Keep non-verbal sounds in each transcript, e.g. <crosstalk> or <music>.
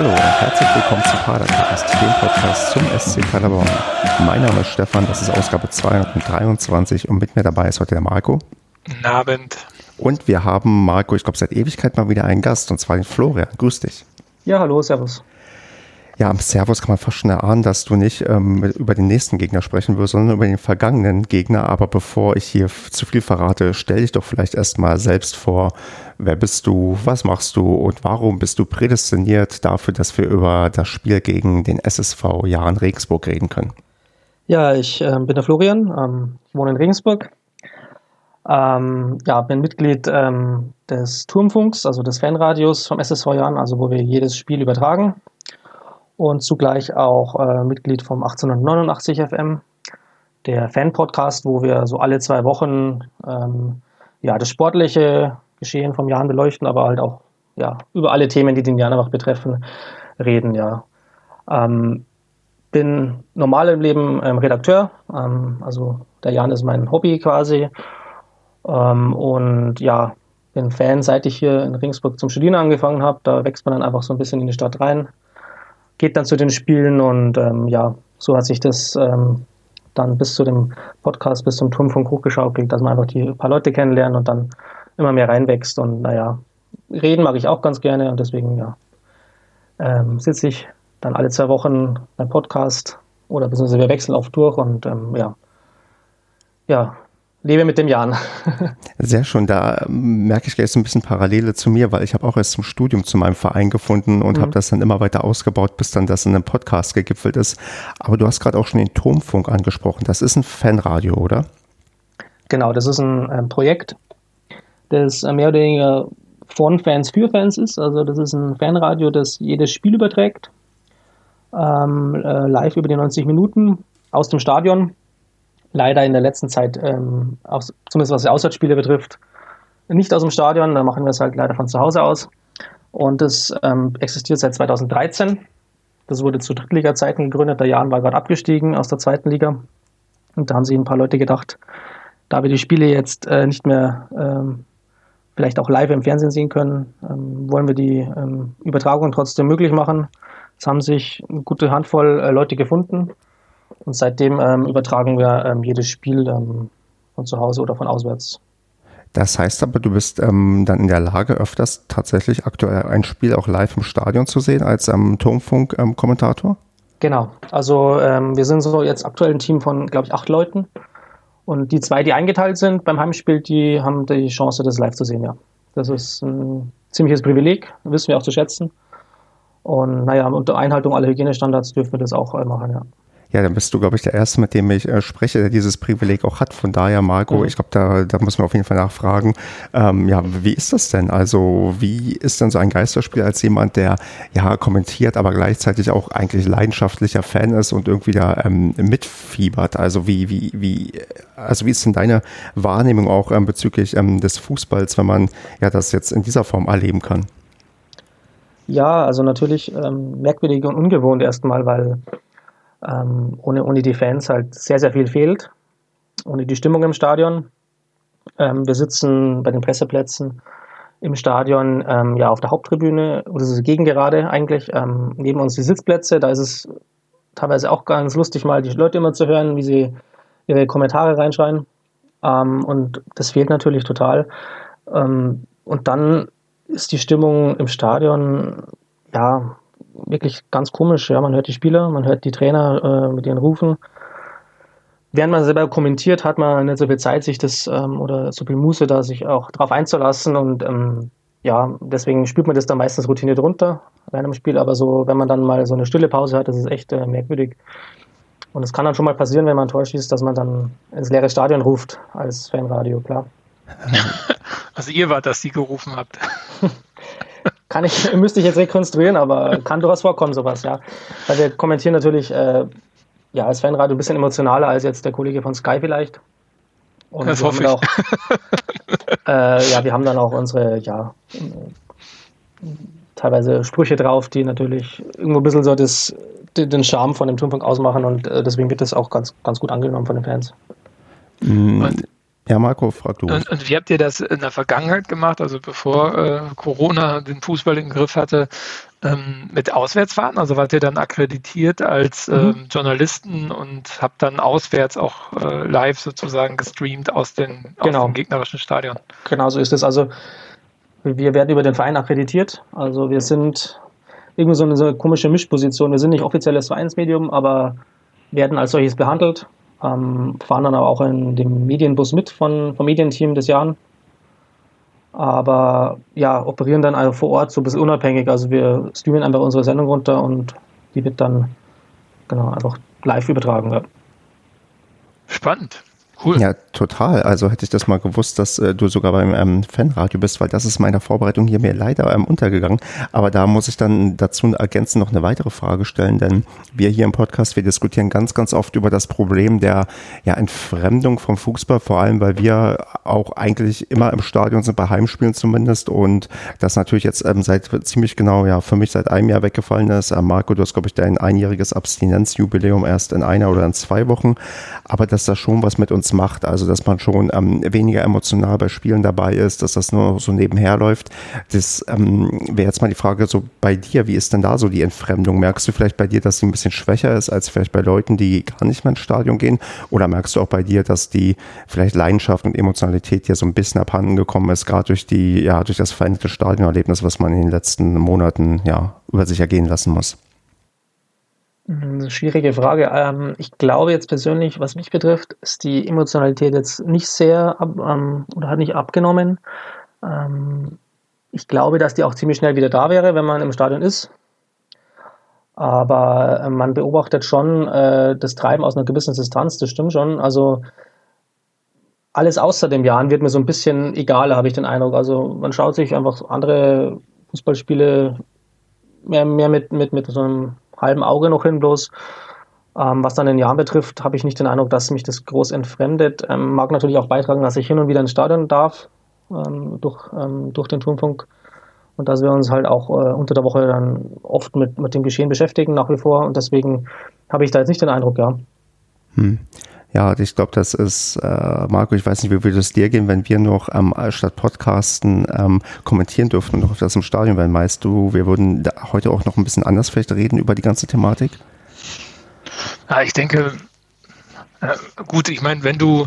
Hallo und herzlich willkommen zu Padercast, dem Podcast zum SC Paderborn. Mein Name ist Stefan, das ist Ausgabe 223 und mit mir dabei ist heute der Marco. Guten Abend. Und wir haben, Marco, ich glaube seit Ewigkeit mal wieder einen Gast, und zwar den Florian. Grüß dich. Ja, hallo, servus. Ja, am Servus kann man fast schon erahnen, dass du nicht ähm, über den nächsten Gegner sprechen wirst, sondern über den vergangenen Gegner. Aber bevor ich hier zu viel verrate, stell dich doch vielleicht erstmal selbst vor. Wer bist du? Was machst du? Und warum bist du prädestiniert dafür, dass wir über das Spiel gegen den SSV Jahren Regensburg reden können? Ja, ich äh, bin der Florian, ähm, ich wohne in Regensburg. Ähm, ja, bin Mitglied ähm, des Turmfunks, also des Fanradios vom SSV Jahren, also wo wir jedes Spiel übertragen und zugleich auch äh, Mitglied vom 1889 FM, der Fan-Podcast, wo wir so alle zwei Wochen ähm, ja, das sportliche Geschehen vom Jan beleuchten, aber halt auch ja, über alle Themen, die den Jan einfach betreffen, reden. Ja. Ähm, bin normal im Leben ähm, Redakteur, ähm, also der Jan ist mein Hobby quasi. Ähm, und ja, bin Fan, seit ich hier in Regensburg zum Studieren angefangen habe. Da wächst man dann einfach so ein bisschen in die Stadt rein geht dann zu den Spielen und ähm, ja, so hat sich das ähm, dann bis zu dem Podcast, bis zum Turmfunk hochgeschaukelt, dass man einfach die paar Leute kennenlernt und dann immer mehr reinwächst. Und naja, reden mag ich auch ganz gerne und deswegen ja, ähm, sitze ich dann alle zwei Wochen beim Podcast oder beziehungsweise wir wechseln auf durch und ähm, ja, ja, lebe mit dem Jan. <laughs> Sehr schön, da ähm, merke ich jetzt ein bisschen Parallele zu mir, weil ich habe auch erst zum Studium zu meinem Verein gefunden und mhm. habe das dann immer weiter ausgebaut, bis dann das in einem Podcast gegipfelt ist. Aber du hast gerade auch schon den Turmfunk angesprochen. Das ist ein Fanradio, oder? Genau, das ist ein äh, Projekt, das mehr oder weniger von Fans für Fans ist. Also das ist ein Fanradio, das jedes Spiel überträgt, ähm, äh, live über die 90 Minuten aus dem Stadion leider in der letzten Zeit, ähm, auch, zumindest was die Auswärtsspiele betrifft, nicht aus dem Stadion. Da machen wir es halt leider von zu Hause aus. Und das ähm, existiert seit 2013. Das wurde zu Drittliga-Zeiten gegründet. Der Jan war gerade abgestiegen aus der zweiten Liga. Und da haben sich ein paar Leute gedacht, da wir die Spiele jetzt äh, nicht mehr ähm, vielleicht auch live im Fernsehen sehen können, ähm, wollen wir die ähm, Übertragung trotzdem möglich machen. Es haben sich eine gute Handvoll äh, Leute gefunden und seitdem ähm, übertragen wir ähm, jedes Spiel ähm, von zu Hause oder von auswärts. Das heißt aber, du bist ähm, dann in der Lage, öfters tatsächlich aktuell ein Spiel auch live im Stadion zu sehen als ähm, Turmfunk-Kommentator? genau. Also ähm, wir sind so jetzt aktuell ein Team von, glaube ich, acht Leuten. Und die zwei, die eingeteilt sind beim Heimspiel, die haben die Chance, das live zu sehen, ja. Das ist ein ziemliches Privileg, wissen wir auch zu schätzen. Und naja, unter Einhaltung aller Hygienestandards dürfen wir das auch äh, machen, ja. Ja, dann bist du, glaube ich, der Erste, mit dem ich äh, spreche, der dieses Privileg auch hat. Von daher, Marco, mhm. ich glaube, da, da muss man auf jeden Fall nachfragen. Ähm, ja, wie ist das denn? Also, wie ist denn so ein Geisterspiel als jemand, der ja kommentiert, aber gleichzeitig auch eigentlich leidenschaftlicher Fan ist und irgendwie da ähm, mitfiebert? Also, wie, wie, wie, also wie ist denn deine Wahrnehmung auch ähm, bezüglich ähm, des Fußballs, wenn man ja das jetzt in dieser Form erleben kann? Ja, also natürlich ähm, merkwürdig und ungewohnt erstmal, weil ähm, ohne, ohne die Fans halt sehr, sehr viel fehlt. Ohne die Stimmung im Stadion. Ähm, wir sitzen bei den Presseplätzen im Stadion ja auf der Haupttribüne oder so gegengerade eigentlich. Ähm, neben uns die Sitzplätze, da ist es teilweise auch ganz lustig, mal die Leute immer zu hören, wie sie ihre Kommentare reinschreien. Ähm, und das fehlt natürlich total. Ähm, und dann ist die Stimmung im Stadion, ja, wirklich ganz komisch. Ja, man hört die Spieler, man hört die Trainer äh, mit ihren Rufen. Während man selber kommentiert, hat man nicht so viel Zeit, sich das ähm, oder so viel Muße, da sich auch drauf einzulassen. Und ähm, ja, deswegen spielt man das dann meistens routiniert runter während dem Spiel. Aber so, wenn man dann mal so eine stille Pause hat, das ist echt äh, merkwürdig. Und es kann dann schon mal passieren, wenn man ein Tor schießt, dass man dann ins leere Stadion ruft als Fanradio, klar. <laughs> Also ihr wart, dass sie gerufen habt. <laughs> kann ich, <laughs> müsste ich jetzt rekonstruieren, aber kann durchaus vorkommen, sowas, ja. Weil wir kommentieren natürlich, äh, ja, als Fanradio ein bisschen emotionaler als jetzt der Kollege von Sky vielleicht. Und das hoffe ich. Auch, äh, ja, wir haben dann auch unsere, ja, teilweise Sprüche drauf, die natürlich irgendwo ein bisschen so das, den Charme von dem Turmfunk ausmachen und äh, deswegen wird das auch ganz, ganz gut angenommen von den Fans. Mhm. Und Ja, Marco, frag du. Und, und, wie habt ihr das in der Vergangenheit gemacht, also bevor äh, Corona den Fußball im Griff hatte, ähm, mit Auswärtsfahrten? Also wart ihr dann akkreditiert als mhm. ähm, Journalisten und habt dann auswärts auch äh, live sozusagen gestreamt aus, den, genau. aus dem gegnerischen Stadion? Genau so ist es. Also wir werden über den Verein akkreditiert. Also wir sind irgendwie so eine, so eine komische Mischposition. Wir sind nicht offizielles Vereinsmedium, aber werden als solches behandelt. Ähm, fahren dann aber auch in dem Medienbus mit von, vom Medienteam des Jahren. Aber ja, operieren dann also vor Ort so ein bisschen unabhängig. Also wir streamen einfach unsere Sendung runter und die wird dann genau einfach live übertragen. Ja. Spannend. Cool. Ja, total. Also hätte ich das mal gewusst, dass äh, du sogar beim ähm, Fanradio bist, weil das ist meiner Vorbereitung hier mir leider ähm, untergegangen. Aber da muss ich dann dazu ergänzen noch eine weitere Frage stellen, denn wir hier im Podcast, wir diskutieren ganz, ganz oft über das Problem der ja, Entfremdung vom Fußball, vor allem, weil wir auch eigentlich immer im Stadion sind, bei Heimspielen zumindest und das natürlich jetzt ähm, seit ziemlich genau, ja, für mich seit einem Jahr weggefallen ist. Äh, Marco, du hast, glaube ich, dein einjähriges Abstinenzjubiläum erst in einer oder in zwei Wochen, aber dass das schon was mit uns macht, also dass man schon ähm, weniger emotional bei Spielen dabei ist, dass das nur so nebenher läuft. Das ähm, wäre jetzt mal die Frage so bei dir, wie ist denn da so die Entfremdung? Merkst du vielleicht bei dir, dass sie ein bisschen schwächer ist als vielleicht bei Leuten, die gar nicht mehr ins Stadion gehen? Oder merkst du auch bei dir, dass die vielleicht Leidenschaft und Emotionalität hier so ein bisschen abhanden gekommen ist, gerade durch die, ja, durch das veränderte Stadionerlebnis, was man in den letzten Monaten ja über sich ergehen lassen muss? Schwierige Frage. Ähm, ich glaube jetzt persönlich, was mich betrifft, ist die Emotionalität jetzt nicht sehr ab, ähm, oder hat nicht abgenommen. Ähm, ich glaube, dass die auch ziemlich schnell wieder da wäre, wenn man im Stadion ist. Aber äh, man beobachtet schon äh, das Treiben aus einer gewissen Distanz, das stimmt schon. Also alles außer dem Jahren wird mir so ein bisschen egaler, habe ich den Eindruck. Also man schaut sich einfach andere Fußballspiele mehr, mehr mit, mit, mit so einem halben Auge noch hin bloß. Ähm, was dann den Jahren betrifft, habe ich nicht den Eindruck, dass mich das groß entfremdet. Ähm, mag natürlich auch beitragen, dass ich hin und wieder ins Stadion darf ähm, durch, ähm, durch den Turmfunk und dass wir uns halt auch äh, unter der Woche dann oft mit, mit dem Geschehen beschäftigen nach wie vor und deswegen habe ich da jetzt nicht den Eindruck, ja. Hm. Ja, ich glaube, das ist, äh, Marco, ich weiß nicht, wie würde es dir gehen, wenn wir noch ähm, statt Podcasten ähm, kommentieren dürften und noch auf das im Stadion wären. Meinst du, wir würden heute auch noch ein bisschen anders vielleicht reden über die ganze Thematik? Ja, ich denke, äh, gut, ich meine, wenn du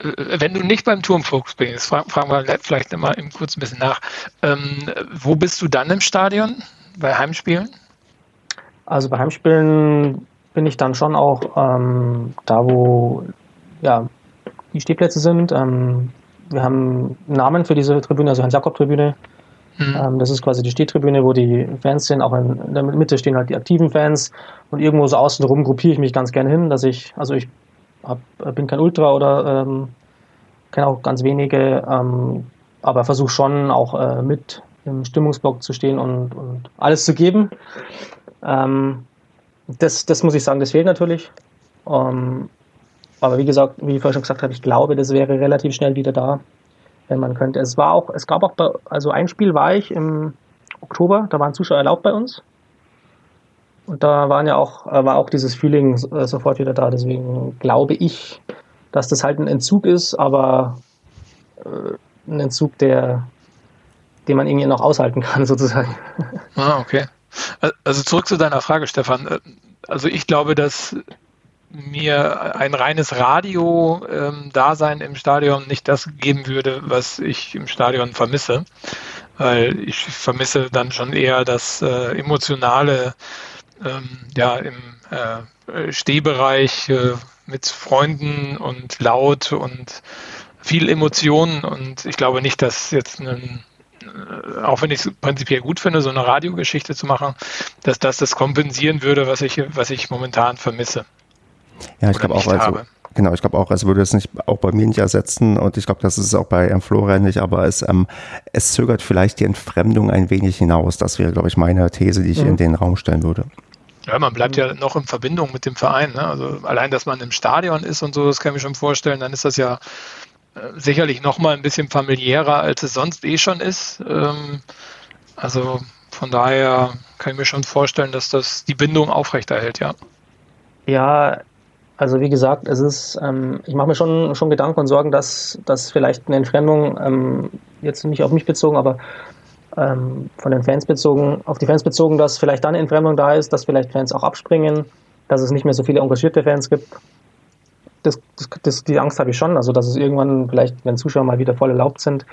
äh, wenn du nicht beim Turmfuchs bist, fragen, fragen wir vielleicht mal kurz ein bisschen nach, ähm, wo bist du dann im Stadion bei Heimspielen? Also bei Heimspielen bin ich dann schon auch ähm, da, wo ja, die Stehplätze sind. Ähm, wir haben einen Namen für diese Tribüne, also Hans-Jakob-Tribüne. Mhm. Ähm, das ist quasi die Stehtribüne, wo die Fans sind. Auch in, der Mitte stehen halt die aktiven Fans. Und irgendwo so außen rum gruppiere ich mich ganz gerne hin, dass ich, also ich hab, bin kein Ultra oder ähm, kenne auch ganz wenige, ähm, aber versuche schon auch äh, mit im Stimmungsblock zu stehen und, und alles zu geben. Ähm, das, das muss ich sagen, das fehlt natürlich. Ähm, aber wie gesagt, wie ich vorhin schon gesagt habe, ich glaube, das wäre relativ schnell wieder da, wenn man könnte. Es war auch, es gab auch, bei, also ein Spiel war ich im Oktober, da waren Zuschauer erlaubt bei uns. Und da waren ja auch, äh, war auch dieses Feeling äh, sofort wieder da. Deswegen glaube ich, dass das halt ein Entzug ist, aber äh, ein Entzug, der, den man irgendwie noch aushalten kann, <laughs> sozusagen. Ah, okay. Also zurück zu deiner Frage, Stefan. Also ich glaube, dass mir ein reines Radio-Dasein im Stadion nicht das geben würde, was ich im Stadion vermisse. Weil ich vermisse dann schon eher das äh, emotionale, ähm, ja, im äh, Stehbereich äh, mit Freunden und laut und viel Emotionen. Und ich glaube nicht, dass jetzt ein äh, auch wenn ich es prinzipiell gut finde, so eine Radiogeschichte zu machen, dass das das kompensieren würde, was ich, was ich momentan vermisse. Ja, ich glaube auch, also, genau, ich glaube auch, es würde es nicht auch bei mir nicht ersetzen und ich glaube, das ist auch bei ähm, Florian nicht, aber es, ähm, es zögert vielleicht die Entfremdung ein wenig hinaus. Das wäre, glaube ich, meine These, die ich mhm. in den Raum stellen würde. Ja, man bleibt ja noch in Verbindung mit dem Verein. Ne? Also allein, dass man im Stadion ist und so, das kann ich mir schon vorstellen, dann ist das ja äh, sicherlich noch mal ein bisschen familiärer, als es sonst eh schon ist. Ähm, also von daher kann ich mir schon vorstellen, dass das die Bindung aufrechterhält, ja. Ja, Also wie gesagt, es ist, ähm, ich mache mir schon, schon Gedanken und Sorgen, dass, dass vielleicht eine Entfremdung, ähm, jetzt nicht auf mich bezogen, aber ähm, von den Fans bezogen, auf die Fans bezogen, dass vielleicht dann eine Entfremdung da ist, dass vielleicht Fans auch abspringen, dass es nicht mehr so viele engagierte Fans gibt. Das, das, das, die Angst habe ich schon, also dass es irgendwann vielleicht, wenn Zuschauer mal wieder voll erlaubt sind,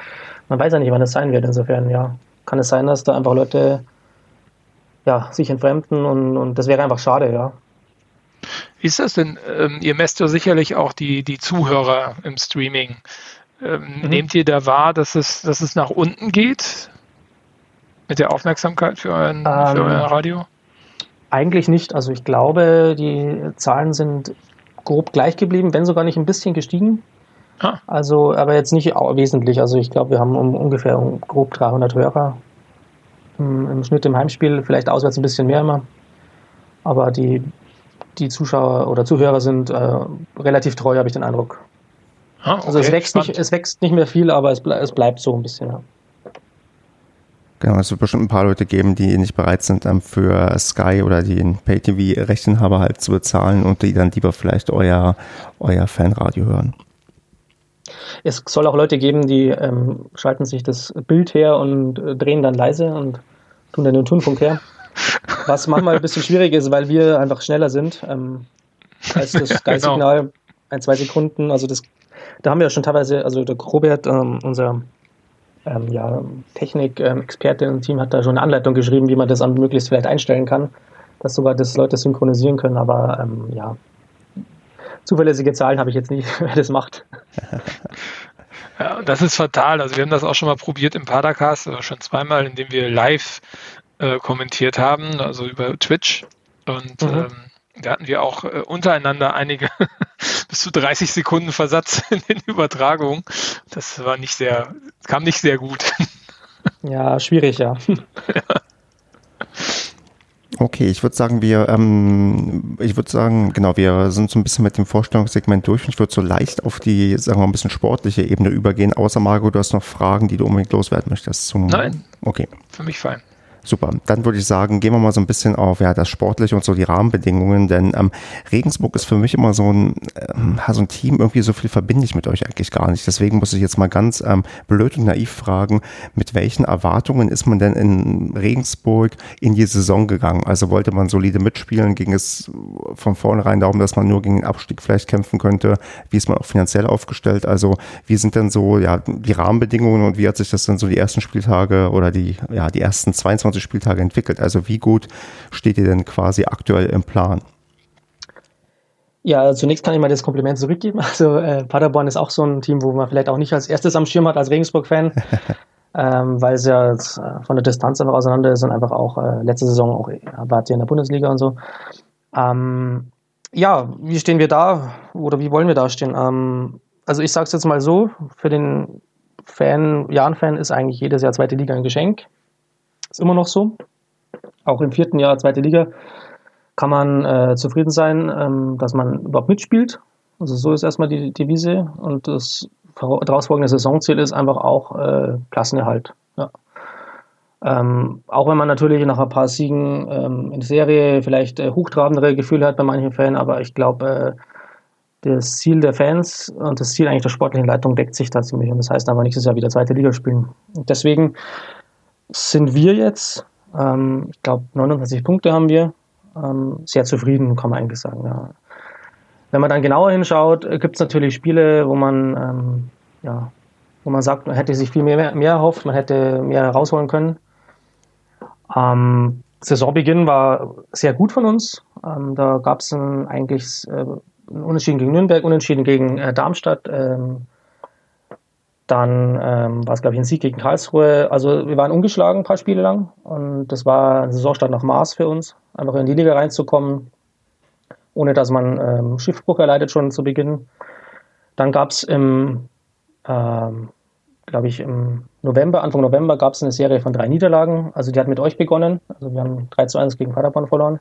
man weiß ja nicht, wann es sein wird. Insofern, ja, kann es sein, dass da einfach Leute ja, sich entfremden und, und das wäre einfach schade, ja. Wie ist das denn? Ähm, ihr messt ja sicherlich auch die, die Zuhörer im Streaming. Ähm, mhm. Nehmt ihr da wahr, dass es, dass es nach unten geht? Mit der Aufmerksamkeit für, euren, ähm, für euer Radio? Eigentlich nicht. Also ich glaube, die Zahlen sind grob gleich geblieben, wenn sogar nicht ein bisschen gestiegen. Ah. Also, aber jetzt nicht wesentlich. Also ich glaube, wir haben um ungefähr um grob 300 Hörer im, im Schnitt im Heimspiel, vielleicht auswärts ein bisschen mehr immer. Aber die die Zuschauer oder Zuhörer sind äh, relativ treu, habe ich den Eindruck. Ah, okay. Also es wächst, nicht, es wächst nicht mehr viel, aber es, ble es bleibt so ein bisschen. Ja. Genau, es wird bestimmt ein paar Leute geben, die nicht bereit sind, ähm, für Sky oder den Pay-TV-Rechteinhaber halt zu bezahlen und die dann lieber vielleicht euer, euer Fanradio hören. Es soll auch Leute geben, die ähm, schalten sich das Bild her und äh, drehen dann leise und tun dann den Tonfunk her. <laughs> Was manchmal ein bisschen schwierig ist, weil wir einfach schneller sind ähm, als das <laughs> Sky-Signal. Genau. Ein, zwei Sekunden. Also das, da haben wir ja schon teilweise, also der Robert, ähm, unser ähm, ja, Technik-Experte im Team, hat da schon eine Anleitung geschrieben, wie man das möglichst vielleicht einstellen kann, dass sogar das Leute synchronisieren können. Aber ähm, ja, zuverlässige Zahlen habe ich jetzt nicht, <laughs> wer das macht. <laughs> Ja, das ist fatal. Also wir haben das auch schon mal probiert im Padercast, also schon zweimal, indem wir live äh, kommentiert haben, also über Twitch. Und mhm. ähm, da hatten wir auch äh, untereinander einige <laughs> bis zu 30 Sekunden Versatz <laughs> in den Übertragungen. Das war nicht sehr, kam nicht sehr gut. <laughs> Ja, schwierig, ja. ja. Okay, ich würde sagen, wir, ähm, ich würde sagen, genau, wir sind so ein bisschen mit dem Vorstellungssegment durch und ich würde so leicht auf die, sagen wir mal, ein bisschen sportliche Ebene übergehen. Außer Margot, du hast noch Fragen, die du unbedingt loswerden möchtest. Zum Nein. Okay. Für mich fein. Super. Dann würde ich sagen, gehen wir mal so ein bisschen auf ja, das Sportliche und so die Rahmenbedingungen, denn ähm, Regensburg ist für mich immer so ein, ähm, so ein Team, irgendwie so viel verbinde ich mit euch eigentlich gar nicht. Deswegen muss ich jetzt mal ganz ähm, blöd und naiv fragen, mit welchen Erwartungen ist man denn in Regensburg in die Saison gegangen? Also wollte man solide mitspielen, ging es von vornherein darum, dass man nur gegen den Abstieg vielleicht kämpfen könnte? Wie ist man auch finanziell aufgestellt? Also wie sind denn so ja, die Rahmenbedingungen und wie hat sich das dann so die ersten Spieltage oder die, ja, die ersten 22 25 Spieltage entwickelt. Also wie gut steht ihr denn quasi aktuell im Plan? Ja, zunächst kann ich mal das Kompliment zurückgeben. <laughs> Also äh, Paderborn ist auch so ein Team, wo man vielleicht auch nicht als erstes am Schirm hat als Regensburg-Fan, <laughs> ähm, weil es ja äh, von der Distanz einfach auseinander ist und einfach auch äh, letzte Saison auch wart ihr in der Bundesliga und so. Ähm, ja, wie stehen wir da oder wie wollen wir da stehen? Ähm, also ich sage es jetzt mal so, für den Fan, Jan-Fan ist eigentlich jedes Jahr zweite Liga ein Geschenk. Ist immer noch so. Auch im vierten Jahr zweite Liga kann man äh, zufrieden sein, ähm, dass man überhaupt mitspielt. Also so ist erstmal die Devise und das daraus folgende Saisonziel ist einfach auch äh, Klassenerhalt. Ja. Ähm, auch wenn man natürlich nach ein paar Siegen ähm, in Serie vielleicht äh, hochtrabendere Gefühle hat bei manchen Fans, aber ich glaube, äh, das Ziel der Fans und das Ziel eigentlich der sportlichen Leitung deckt sich da ziemlich und das heißt aber nächstes Jahr wieder zweite Liga spielen. Und deswegen sind wir jetzt, ähm, ich glaube 29 Punkte haben wir, ähm, sehr zufrieden, kann man eigentlich sagen. Ja. Wenn man dann genauer hinschaut, äh, gibt es natürlich Spiele, wo man, ähm, ja, wo man sagt, man hätte sich viel mehr, mehr erhofft, man hätte mehr herausholen können. Ähm, Saisonbeginn war sehr gut von uns. Ähm, da gab es eigentlich äh, einen Unentschieden gegen Nürnberg, Unentschieden gegen äh, Darmstadt, ähm, dann ähm, war es, glaube ich, ein Sieg gegen Karlsruhe. Also wir waren ungeschlagen ein paar Spiele lang und das war ein Saisonstart nach Maß für uns, einfach in die Liga reinzukommen, ohne dass man ähm, Schiffbruch erleidet schon zu Beginn. Dann gab es im, ähm, glaube ich, im November, Anfang November gab es eine Serie von drei Niederlagen. Also die hat mit euch begonnen. Also wir haben 3 zu 1 gegen Paderborn verloren.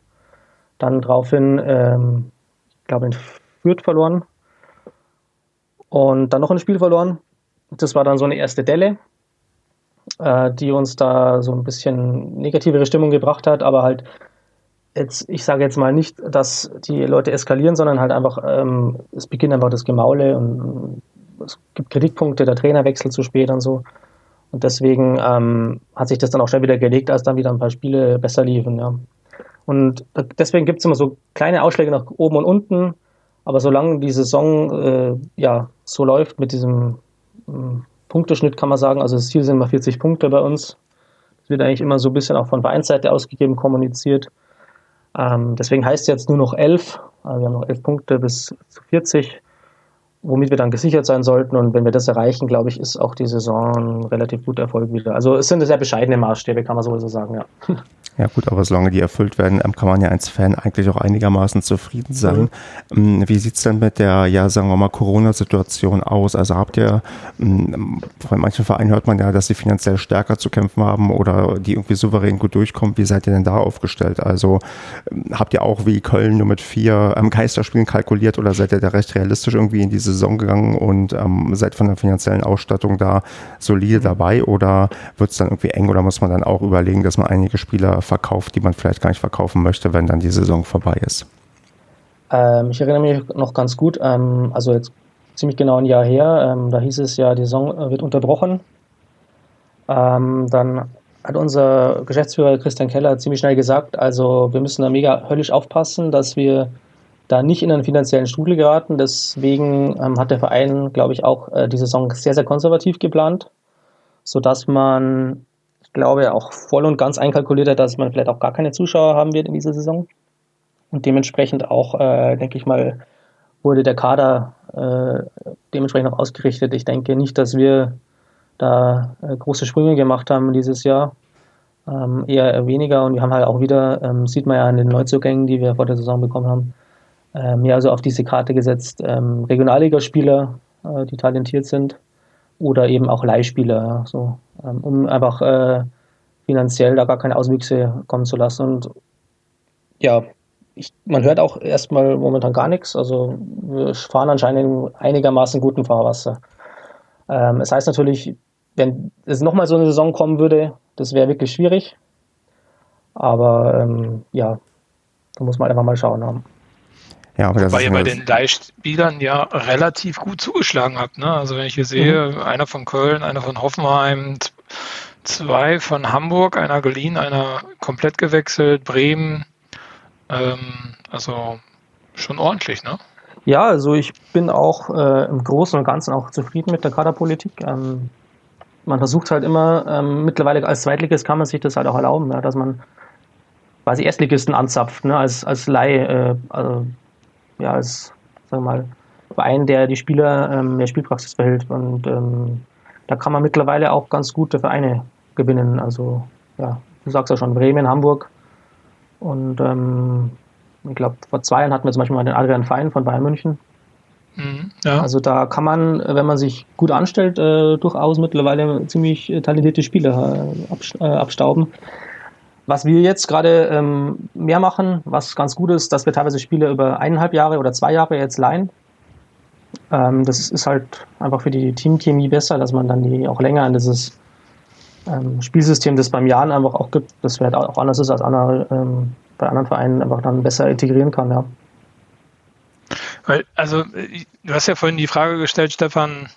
Dann daraufhin, ähm, ich in Fürth verloren. Und dann noch ein Spiel verloren das war dann so eine erste Delle, äh, die uns da so ein bisschen negativere Stimmung gebracht hat, aber halt jetzt, ich sage jetzt mal nicht, dass die Leute eskalieren, sondern halt einfach, ähm, es beginnt einfach das Gemaule und es gibt Kritikpunkte, der Trainer wechselt zu spät und so. Und deswegen ähm, hat sich das dann auch schnell wieder gelegt, als dann wieder ein paar Spiele besser liefen, ja. Und deswegen gibt es immer so kleine Ausschläge nach oben und unten. Aber solange die Saison äh, ja, so läuft mit diesem Punkteschnitt, kann man sagen, also das Ziel sind immer 40 Punkte bei uns. Das wird eigentlich immer so ein bisschen auch von Vereinsseite ausgegeben, kommuniziert. Ähm, deswegen heißt es jetzt nur noch 11. Also wir haben noch 11 Punkte bis zu 40 womit wir dann gesichert sein sollten. Und wenn wir das erreichen, glaube ich, ist auch die Saison relativ gut Erfolg wieder. Also es sind sehr bescheidene Maßstäbe, kann man sowieso sagen, ja. <laughs> Ja gut, aber solange die erfüllt werden, ähm, kann man ja als Fan eigentlich auch einigermaßen zufrieden sein. Mhm. Ähm, wie sieht's denn mit der, ja sagen wir mal, Corona-Situation aus? Also habt ihr, ähm, von manchen Vereinen hört man ja, dass sie finanziell stärker zu kämpfen haben oder die irgendwie souverän gut durchkommen. Wie seid ihr denn da aufgestellt? Also habt ihr auch wie Köln nur mit vier Geisterspielen kalkuliert oder seid ihr da recht realistisch irgendwie in die Saison gegangen und ähm, seid von der finanziellen Ausstattung da solide mhm. dabei oder wird's dann irgendwie eng oder muss man dann auch überlegen, dass man einige Spieler verkauft, die man vielleicht gar nicht verkaufen möchte, wenn dann die Saison vorbei ist? Ähm, ich erinnere mich noch ganz gut, ähm, also jetzt ziemlich genau ein Jahr her, ähm, da hieß es ja, die Saison wird unterbrochen. Ähm, dann hat unser Geschäftsführer Christian Keller ziemlich schnell gesagt, also wir müssen da mega höllisch aufpassen, dass wir da nicht in einen finanziellen Strudel geraten. Deswegen ähm, hat der Verein, glaube ich, auch äh, die Saison sehr, sehr konservativ geplant, sodass man glaube, auch voll und ganz einkalkuliert hat, dass man vielleicht auch gar keine Zuschauer haben wird in dieser Saison. Und dementsprechend auch, äh, denke ich mal, wurde der Kader äh, dementsprechend auch ausgerichtet. Ich denke nicht, dass wir da äh, große Sprünge gemacht haben dieses Jahr. Ähm, eher weniger und wir haben halt auch wieder, ähm, sieht man ja an den Neuzugängen, die wir vor der Saison bekommen haben, äh, mehr also auf diese Karte gesetzt. Ähm, Regionalligaspieler, äh, die talentiert sind oder eben auch Leihspieler, so, ähm, um einfach äh, finanziell da gar keine Auswüchse kommen zu lassen. Und ja, ich, man hört auch erstmal momentan gar nichts. Also wir fahren anscheinend in einigermaßen guten Fahrwasser. Ähm, es heißt natürlich, wenn es nochmal so eine Saison kommen würde, das wäre wirklich schwierig. Aber ähm, ja, da muss man einfach mal schauen. Ja, aber das Wobei ihr bei den Leihspielern ja relativ gut zugeschlagen habt. Ne? Also wenn ich hier sehe, mhm. einer von Köln, einer von Hoffenheim, zwei von Hamburg, einer geliehen, einer komplett gewechselt, Bremen. Ähm, also schon ordentlich, ne? Ja, also ich bin auch äh, im Großen und Ganzen auch zufrieden mit der Kaderpolitik. Ähm, man versucht halt immer, ähm, mittlerweile als Zweitligist kann man sich das halt auch erlauben, ja, dass man quasi Erstligisten anzapft, ne, als, als Leih, äh, also ja, als sagen wir mal, Verein, der die Spieler ähm, der Spielpraxis behält. Und ähm, da kann man mittlerweile auch ganz gute Vereine gewinnen. Also, ja, du sagst ja schon, Bremen, Hamburg. Und ähm, ich glaube, vor zwei Jahren hatten wir zum Beispiel mal den Adrian Fein von Bayern München. Mhm, ja. Also da kann man, wenn man sich gut anstellt, äh, durchaus mittlerweile ziemlich talentierte Spieler äh, abstauben. Was wir jetzt gerade ähm, mehr machen, was ganz gut ist, dass wir teilweise Spiele über eineinhalb Jahre oder zwei Jahre jetzt leihen. Ähm, das ist halt einfach für die Teamchemie besser, dass man dann die auch länger an dieses ähm, Spielsystem, das beim Jahren einfach auch gibt, das vielleicht auch anders ist als andere, ähm, bei anderen Vereinen einfach dann besser integrieren kann, ja. Also, du hast ja vorhin die Frage gestellt, Stefan,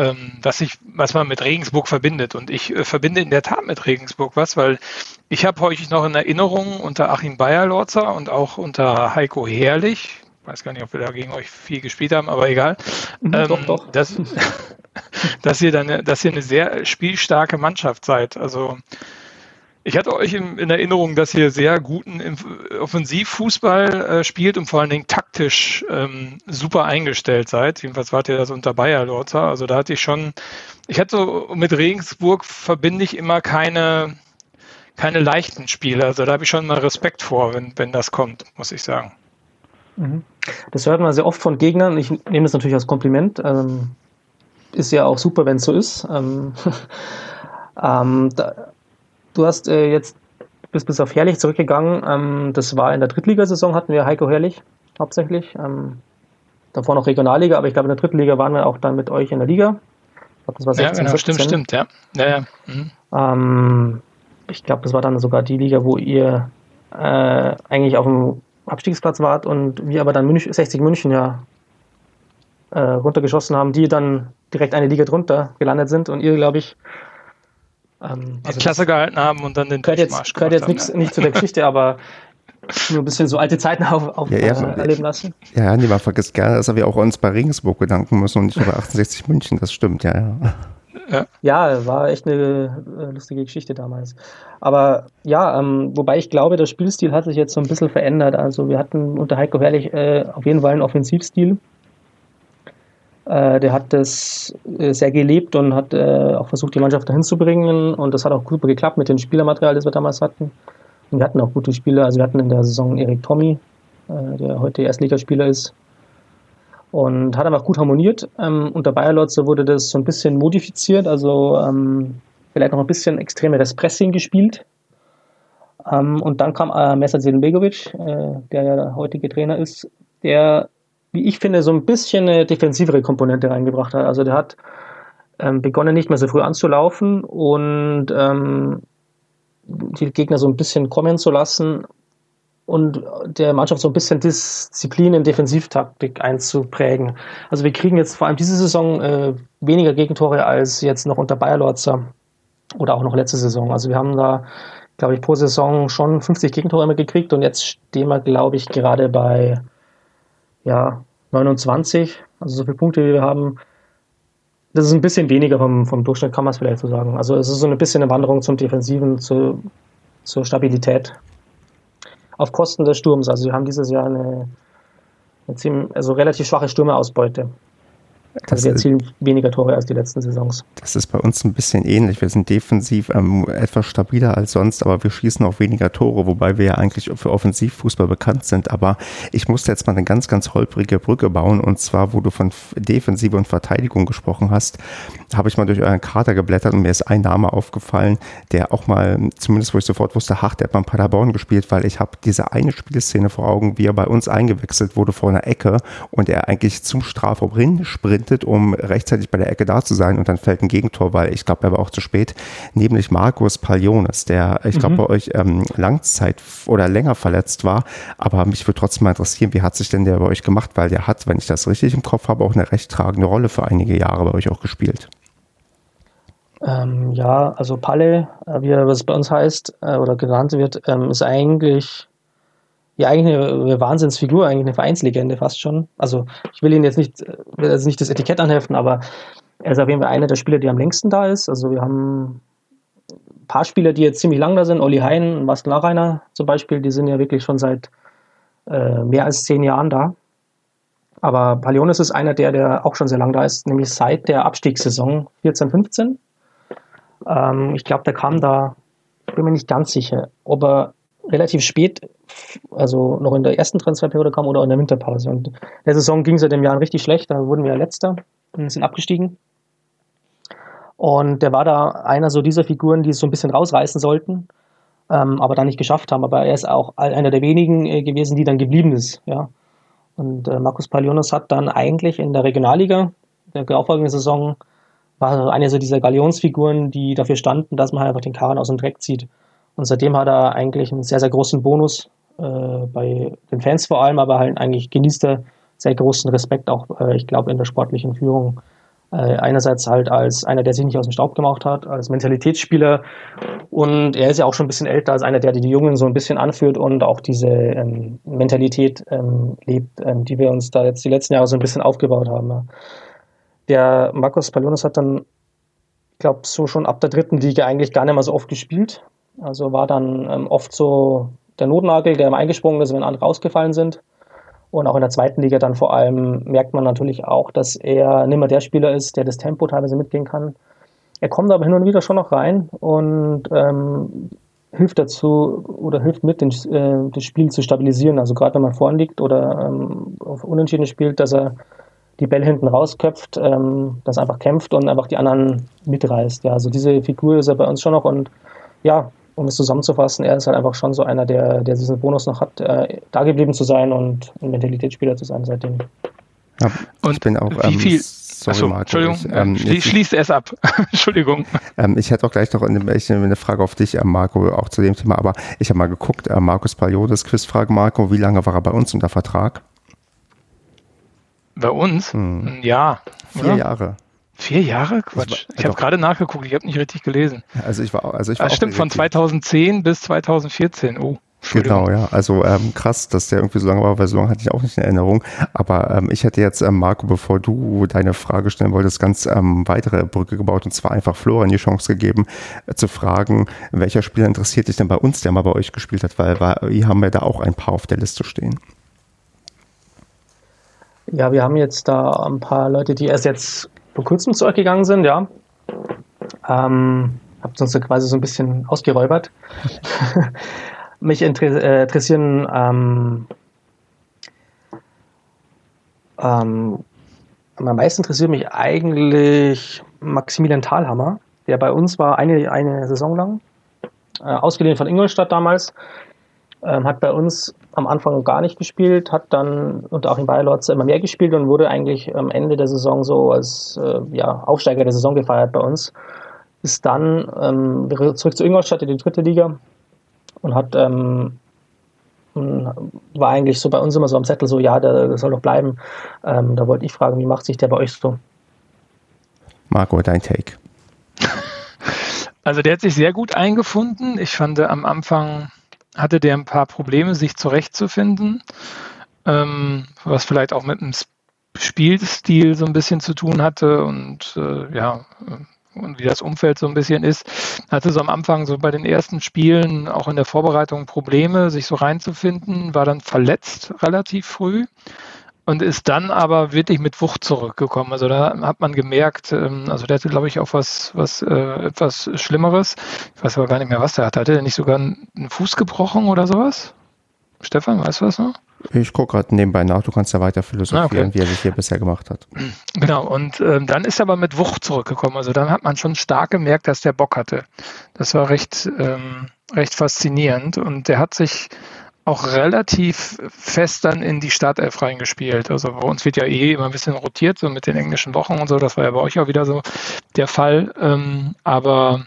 ähm, was, ich, was man mit Regensburg verbindet. Und ich äh, verbinde in der Tat mit Regensburg was, weil ich habe euch noch in Erinnerung unter Achim Bayerlorzer und auch unter Heiko Herrlich, weiß gar nicht, ob wir da gegen euch viel gespielt haben, aber egal. Mhm, ähm, doch, doch. Dass, <laughs> dass, ihr dann, dass ihr eine sehr spielstarke Mannschaft seid. Also ich hatte euch in, in, Erinnerung, dass ihr sehr guten Offensivfußball äh, spielt und vor allen Dingen taktisch ähm, super eingestellt seid. Jedenfalls wart ihr das unter Bayer Lorzer. Also da hatte ich schon, ich hatte so mit Regensburg verbinde ich immer keine, keine leichten Spiele. Also da habe ich schon mal Respekt vor, wenn, wenn das kommt, muss ich sagen. Mhm. Das hört man sehr oft von Gegnern. Ich nehme das natürlich als Kompliment. Ähm, ist ja auch super, wenn es so ist. Ähm, <laughs> ähm, Du hast äh, jetzt bist bis auf Herrlich zurückgegangen. Ähm, das war in der Drittligasaison hatten wir Heiko Herrlich hauptsächlich. Ähm, davor noch Regionalliga, aber ich glaube in der Drittliga waren wir auch dann mit euch in der Liga. Ich glaube, das war 16, ja, genau, stimmt, stimmt, ja. ja, ja. Mhm. Ähm, ich glaube, das war dann sogar die Liga, wo ihr äh, eigentlich auf dem Abstiegsplatz wart und wir aber dann Münch, 60 München ja äh, runtergeschossen haben, die dann direkt eine Liga drunter gelandet sind und ihr, glaube ich, ähm, also Klasse gehalten haben und dann den gehört jetzt, gehört jetzt nichts, ja. nicht zu der Geschichte, aber nur ein bisschen so alte Zeiten auf, auf ja, ja, äh, erleben lassen. Ja, nee, man vergisst gerne, dass wir auch uns bei Regensburg bedanken müssen und nicht über 68 München, das stimmt, ja, ja. Ja. ja, war echt eine äh, lustige Geschichte damals. Aber ja, ähm, wobei ich glaube, der Spielstil hat sich jetzt so ein bisschen verändert. Also wir hatten unter Heiko Herrlich äh, auf jeden Fall einen Offensivstil. Äh, der hat das äh, sehr gelebt und hat äh, auch versucht, die Mannschaft dahin zu bringen. Und das hat auch gut geklappt mit dem Spielermaterial, das wir damals hatten. Und wir hatten auch gute Spieler. Also wir hatten in der Saison Erik Tommy, der heute Erstligaspieler ist. Und hat einfach gut harmoniert. Ähm, unter Bayer Lotze wurde das so ein bisschen modifiziert, also ähm, vielleicht noch ein bisschen extremeres Pressing gespielt. Ähm, und dann kam äh, Messer Begovic, äh, der ja der heutige Trainer ist, der, wie ich finde, so ein bisschen eine defensivere Komponente reingebracht hat. Also der hat ähm, begonnen, nicht mehr so früh anzulaufen und ähm, die Gegner so ein bisschen kommen zu lassen und der Mannschaft so ein bisschen Disziplin in Defensivtaktik einzuprägen. Also wir kriegen jetzt vor allem diese Saison äh, weniger Gegentore als jetzt noch unter Bayer Lorzer oder auch noch letzte Saison. Also wir haben da, glaube ich, pro Saison schon 50 Gegentore immer gekriegt und jetzt stehen wir, glaube ich, gerade bei ja, 29, also so viele Punkte, wie wir haben. Das ist ein bisschen weniger vom, vom Durchschnitt, kann man es vielleicht so sagen. Also es ist so ein bisschen eine Wanderung zum Defensiven, zu, zur Stabilität. Auf Kosten des Sturms. Also wir haben dieses Jahr eine, eine ziemlich, also relativ schwache Sturmeausbeute. Also wir erzielen weniger Tore als die letzten Saisons. Das ist bei uns ein bisschen ähnlich. Wir sind defensiv ähm, etwas stabiler als sonst, aber wir schießen auch weniger Tore, wobei wir ja eigentlich für Offensivfußball bekannt sind. Aber ich musste jetzt mal eine ganz, ganz holprige Brücke bauen. Und zwar, wo du von Defensive und Verteidigung gesprochen hast, habe ich mal durch euren Kader geblättert und mir ist ein Name aufgefallen, der auch mal, zumindest wo ich sofort wusste, Hach, der hat beim Paderborn gespielt, weil ich habe diese eine Spielszene vor Augen, wie er bei uns eingewechselt wurde vor einer Ecke und er eigentlich zum Strafraum sprintet sprintet, um rechtzeitig bei der Ecke da zu sein und dann fällt ein Gegentor, weil ich glaube, er war auch zu spät, nämlich Markus Paliones, der, ich glaube, mhm. bei euch ähm, Langzeit oder länger verletzt war, aber mich würde trotzdem mal interessieren, wie hat sich denn der bei euch gemacht, weil der hat, wenn ich das richtig im Kopf habe, auch eine recht tragende Rolle für einige Jahre bei euch auch gespielt. Ähm, ja, also Palle, äh, wie er was bei uns heißt äh, oder genannt wird, ähm, ist eigentlich ja eigentlich eine, Wahnsinnsfigur, eigentlich eine Vereinslegende fast schon. Also ich will ihn jetzt nicht, will jetzt nicht das Etikett anheften, aber er ist auf jeden Fall einer der Spieler, die am längsten da ist. Also wir haben ein paar Spieler, die jetzt ziemlich lang da sind, Olli Hein und Marcel Nachreiner zum Beispiel, die sind ja wirklich schon seit äh, mehr als zehn Jahren da. Aber Palionis ist einer der, der auch schon sehr lang da ist, nämlich seit der Abstiegssaison 14, 15. Ähm, ich glaube, der kam da, ich bin mir nicht ganz sicher, ob er relativ spät, also noch in der ersten Transferperiode kam oder in der Winterpause. Und in der Saison ging ja dem Jahr richtig schlecht, da wurden wir ja letzter und sind abgestiegen. Und der war da einer so dieser Figuren, die es so ein bisschen rausreißen sollten, ähm, aber dann nicht geschafft haben. Aber er ist auch einer der wenigen äh, gewesen, die dann geblieben ist. Ja. Und äh, Markus Palionis hat dann eigentlich in der Regionalliga, der darauffolgenden Saison, war eine so dieser Galionsfiguren, die dafür standen, dass man halt einfach den Karren aus dem Dreck zieht. Und seitdem hat er eigentlich einen sehr, sehr großen Bonus äh, bei den Fans vor allem, aber halt eigentlich genießt er sehr großen Respekt auch, äh, ich glaube, in der sportlichen Führung. Äh, einerseits halt als einer, der sich nicht aus dem Staub gemacht hat, als Mentalitätsspieler und er ist ja auch schon ein bisschen älter als einer, der die Jungen so ein bisschen anführt und auch diese ähm, Mentalität ähm, lebt, ähm, die wir uns da jetzt die letzten Jahre so ein bisschen aufgebaut haben. Der Markus Palionis hat dann, ich glaube, so schon ab der dritten Liga eigentlich gar nicht mehr so oft gespielt. Also war dann ähm, oft so der Notnagel, der eingesprungen ist, wenn andere rausgefallen sind. Und auch in der zweiten Liga dann vor allem merkt man natürlich auch, dass er nicht mehr der Spieler ist, der das Tempo teilweise mitgehen kann. Er kommt aber hin und wieder schon noch rein und ähm, hilft dazu oder hilft mit, den, äh, das Spiel zu stabilisieren. Also gerade wenn man vorn liegt oder ähm, auf Unentschieden spielt, dass er die Bälle hinten rausköpft, ähm, dass er einfach kämpft und einfach die anderen mitreißt. Ja, also diese Figur ist er bei uns schon noch und ja, um es zusammenzufassen, er ist halt einfach schon so einer, der, der diesen Bonus noch hat, äh, da geblieben zu sein und ein Mentalitätsspieler zu sein seitdem. Ja, und ich bin auch wie ähm, viel sorry, so, Marco. Entschuldigung, ich, ähm, Schlie schließt es ab. <laughs> Entschuldigung. Ähm, ich hätte auch gleich noch eine, eine Frage auf dich, äh, Marco, auch zu dem Thema, aber ich habe mal geguckt, äh, Markus Paliodes Quizfrage, Marco, wie lange war er bei uns unter Vertrag? Bei uns? Hm. Jahr. Vier oder? Jahre. Vier Jahre? Quatsch. ich habe gerade nachgeguckt, ich habe nicht richtig gelesen. Also ich war, also ich war das stimmt, von 2010 bis 2014. Oh. Genau, ja. Also ähm, krass, dass der irgendwie so lange war, weil so lange hatte ich auch nicht in Erinnerung. Aber ähm, ich hätte jetzt, ähm, Marco, bevor du deine Frage stellen wolltest, ganz ähm, weitere Brücke gebaut und zwar einfach Florian die Chance gegeben, äh, zu fragen, welcher Spieler interessiert dich denn bei uns, der mal bei euch gespielt hat, weil, weil hier haben wir da auch ein paar auf der Liste stehen. Ja, wir haben jetzt da ein paar Leute, die erst jetzt vor kurzem zu euch gegangen sind, ja. Ähm, habt uns quasi so ein bisschen ausgeräubert. <laughs> Mich äh, interessieren ähm, ähm, am meisten interessiert mich eigentlich Maximilian Thalhammer, der bei uns war eine, eine Saison lang, äh, ausgeliehen von Ingolstadt damals, ähm, hat bei uns am Anfang gar nicht gespielt, hat dann und auch in Bayer Lorz immer mehr gespielt und wurde eigentlich am Ende der Saison so als äh, ja, Aufsteiger der Saison gefeiert bei uns. Ist dann ähm, zurück zu Ingolstadt in die dritte Liga und hat ähm, war eigentlich so bei uns immer so am Zettel so, ja, der, der soll doch bleiben. Ähm, da wollte ich fragen, wie macht sich der bei euch so? Marco, dein Take. <laughs> Also der hat sich sehr gut eingefunden. Ich fand am Anfang hatte der ein paar Probleme, sich zurechtzufinden, ähm, was vielleicht auch mit dem Spielstil so ein bisschen zu tun hatte und äh, ja, und wie das Umfeld so ein bisschen ist. Hatte so am Anfang so bei den ersten Spielen auch in der Vorbereitung Probleme, sich so reinzufinden, war dann verletzt relativ früh und ist dann aber wirklich mit Wucht zurückgekommen. Also da hat man gemerkt, ähm, also der hatte, glaube ich, auch was, was äh, etwas Schlimmeres. Ich weiß aber gar nicht mehr, was der hatte. Hatte der nicht sogar einen Fuß gebrochen oder sowas? Stefan, weißt du was noch? Ich gucke gerade nebenbei nach, du kannst ja weiter philosophieren, ah, okay. wie er sich hier bisher gemacht hat. Genau, und ähm, dann ist er aber mit Wucht zurückgekommen. Also dann hat man schon stark gemerkt, dass der Bock hatte. Das war recht, ähm, recht faszinierend und der hat sich auch relativ fest dann in die Startelf reingespielt. Also bei uns wird ja eh immer ein bisschen rotiert, so mit den englischen Wochen und so. Das war ja bei euch auch wieder so der Fall. Ähm, aber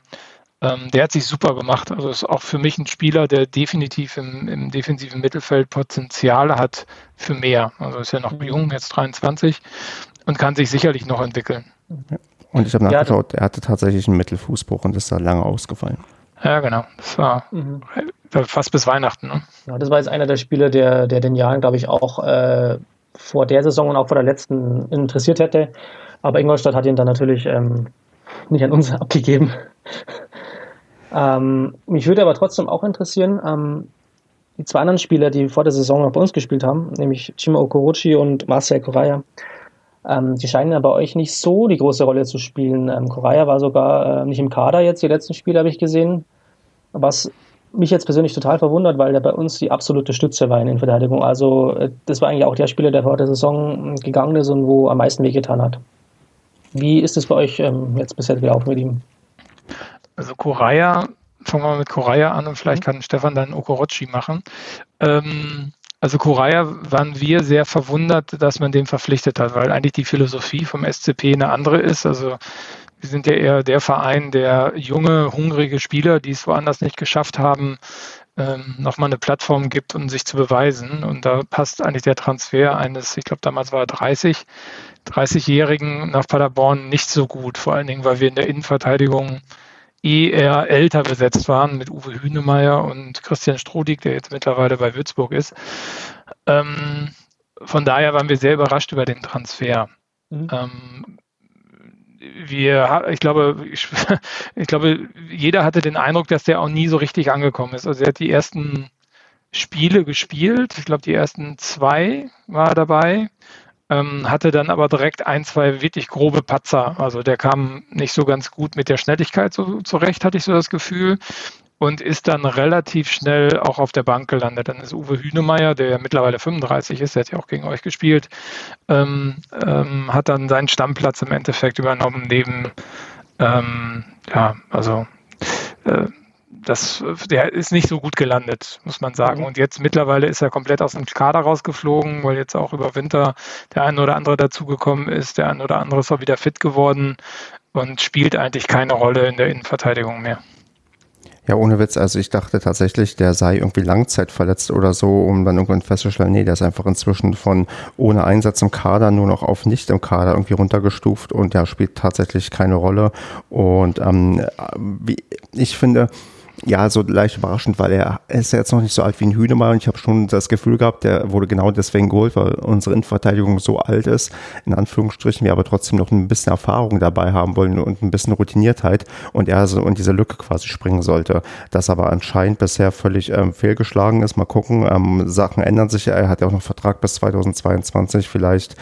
ähm, der hat sich super gemacht. Also ist auch für mich ein Spieler, der definitiv im, im defensiven Mittelfeld Potenzial hat für mehr. Also ist ja noch jung, jetzt 23 und kann sich sicherlich noch entwickeln. Und ich habe nachgeschaut, er hatte tatsächlich einen Mittelfußbruch und ist da lange ausgefallen. Ja, genau. Das war mhm. fast bis Weihnachten. Ne? Ja, das war jetzt einer der Spieler, der, der den Jahren, glaube ich, auch äh, vor der Saison und auch vor der letzten interessiert hätte. Aber Ingolstadt hat ihn dann natürlich ähm, nicht an uns <laughs> abgegeben. ähm, mich würde aber trotzdem auch interessieren, ähm, die zwei anderen Spieler, die vor der Saison noch bei uns gespielt haben, nämlich Chima Okorochi und Marcel Correa, ähm, die scheinen ja bei euch nicht so die große Rolle zu spielen. Ähm, Correa war sogar äh, nicht im Kader jetzt, die letzten Spiele habe ich gesehen. Was mich jetzt persönlich total verwundert, weil der bei uns die absolute Stütze war in der Verteidigung. Also äh, das war eigentlich auch der Spieler, der vor der Saison gegangen ist und wo am meisten wehgetan hat. Wie ist es bei euch ähm, jetzt bisher gelaufen mit ihm? Also Correa, fangen wir mal mit Correa an und vielleicht mhm. kann Stefan dann Okorochi machen. Ähm, also Correa waren wir sehr verwundert, dass man den verpflichtet hat, weil eigentlich die Philosophie vom SCP eine andere ist. Also wir sind ja eher der Verein, der junge, hungrige Spieler, die es woanders nicht geschafft haben, ähm, nochmal eine Plattform gibt, um sich zu beweisen. Und da passt eigentlich der Transfer eines, ich glaube damals war er 30, 30-Jährigen nach Paderborn nicht so gut. Vor allen Dingen, weil wir in der Innenverteidigung eh eher älter besetzt waren mit Uwe Hünemeyer und Christian Strodig, der jetzt mittlerweile bei Würzburg ist. Ähm, von daher waren wir sehr überrascht über den Transfer. Mhm. Ähm, wir, ich glaube, ich, <laughs> ich, glaube, jeder hatte den Eindruck, dass der auch nie so richtig angekommen ist. Also er hat die ersten Spiele gespielt. Ich glaube, die ersten zwei war dabei ähm, hatte dann aber direkt ein, zwei wirklich grobe Patzer. Also der kam nicht so ganz gut mit der Schnelligkeit so, zurecht, hatte ich so das Gefühl. Und ist dann relativ schnell auch auf der Bank gelandet. Dann ist Uwe Hünemeyer, der ja mittlerweile 35 ist, der hat ja auch gegen euch gespielt, ähm, ähm, hat dann seinen Stammplatz im Endeffekt übernommen neben, ähm, ja, also äh, das, der ist nicht so gut gelandet, muss man sagen. Mhm. Und jetzt mittlerweile ist er komplett aus dem Kader rausgeflogen, weil jetzt auch über Winter der eine oder andere dazugekommen ist, der eine oder andere ist auch wieder fit geworden und spielt eigentlich keine Rolle in der Innenverteidigung mehr. Ja, ohne Witz. Also ich dachte tatsächlich, der sei irgendwie langzeitverletzt oder so, um dann irgendwann festzustellen, nee, der ist einfach inzwischen von ohne Einsatz im Kader nur noch auf nicht im Kader irgendwie runtergestuft und der spielt tatsächlich keine Rolle. Und ähm, wie, ich finde, ja, so leicht überraschend, weil er ist ja jetzt noch nicht so alt wie ein Hühnemar und ich habe schon das Gefühl gehabt, der wurde genau deswegen geholt, weil unsere Innenverteidigung so alt ist, in Anführungsstrichen, wir aber trotzdem noch ein bisschen Erfahrung dabei haben wollen und ein bisschen Routiniertheit und er so in diese Lücke quasi springen sollte. Das aber anscheinend bisher völlig ähm, fehlgeschlagen ist. Mal gucken, ähm, Sachen ändern sich. Er hat ja auch noch Vertrag bis 2022. Vielleicht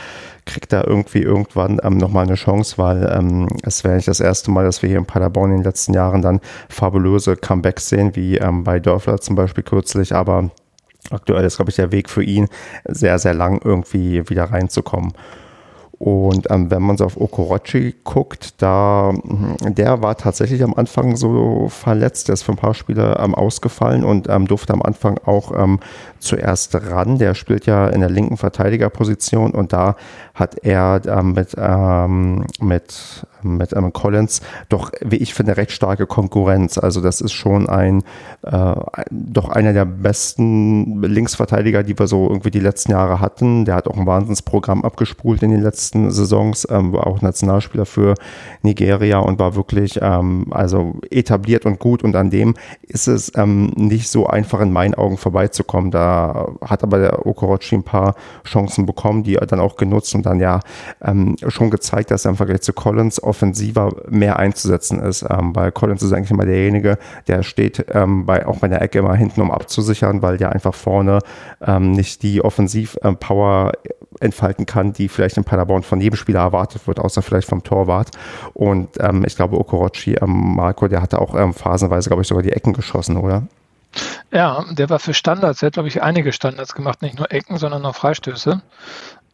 kriegt er irgendwie irgendwann ähm, nochmal eine Chance, weil ähm, es wäre nicht das erste Mal, dass wir hier in Paderborn in den letzten Jahren dann fabulöse Comebacks sehen, wie ähm, bei Dörfler zum Beispiel kürzlich, aber aktuell ist, glaube ich, der Weg für ihn sehr, sehr lang irgendwie wieder reinzukommen. Und ähm, wenn man so auf Okorochi guckt, da hm, der war tatsächlich am Anfang so verletzt, der ist für ein paar Spiele ähm, ausgefallen und ähm, durfte am Anfang auch ähm, zuerst ran. Der spielt ja in der linken Verteidigerposition und da hat er ähm, mit, ähm, mit, mit ähm, Collins doch, wie ich finde, recht starke Konkurrenz. Also das ist schon ein, äh, doch einer der besten Linksverteidiger, die wir so irgendwie die letzten Jahre hatten. Der hat auch ein Wahnsinnsprogramm abgespult in den letzten Saisons, ähm, war auch Nationalspieler für Nigeria und war wirklich ähm, also etabliert und gut und an dem ist es ähm, nicht so einfach in meinen Augen vorbeizukommen. Da hat aber der Okorochi ein paar Chancen bekommen, die er dann auch genutzt und dann ja ähm, schon gezeigt, dass er im Vergleich zu Collins offensiver mehr einzusetzen ist. Ähm, weil Collins ist eigentlich immer derjenige, der steht ähm, bei, auch bei der Ecke immer hinten, um abzusichern, weil der einfach vorne ähm, nicht die Offensivpower entfalten kann, die vielleicht in Paderborn von jedem Spieler erwartet wird, außer vielleicht vom Torwart. Und ähm, ich glaube, Okorochi, ähm, Marco, der hatte auch phasenweise, glaube ich, sogar die Ecken geschossen, oder? Ja, der war für Standards. Er hat, glaube ich, einige Standards gemacht, nicht nur Ecken, sondern auch Freistöße.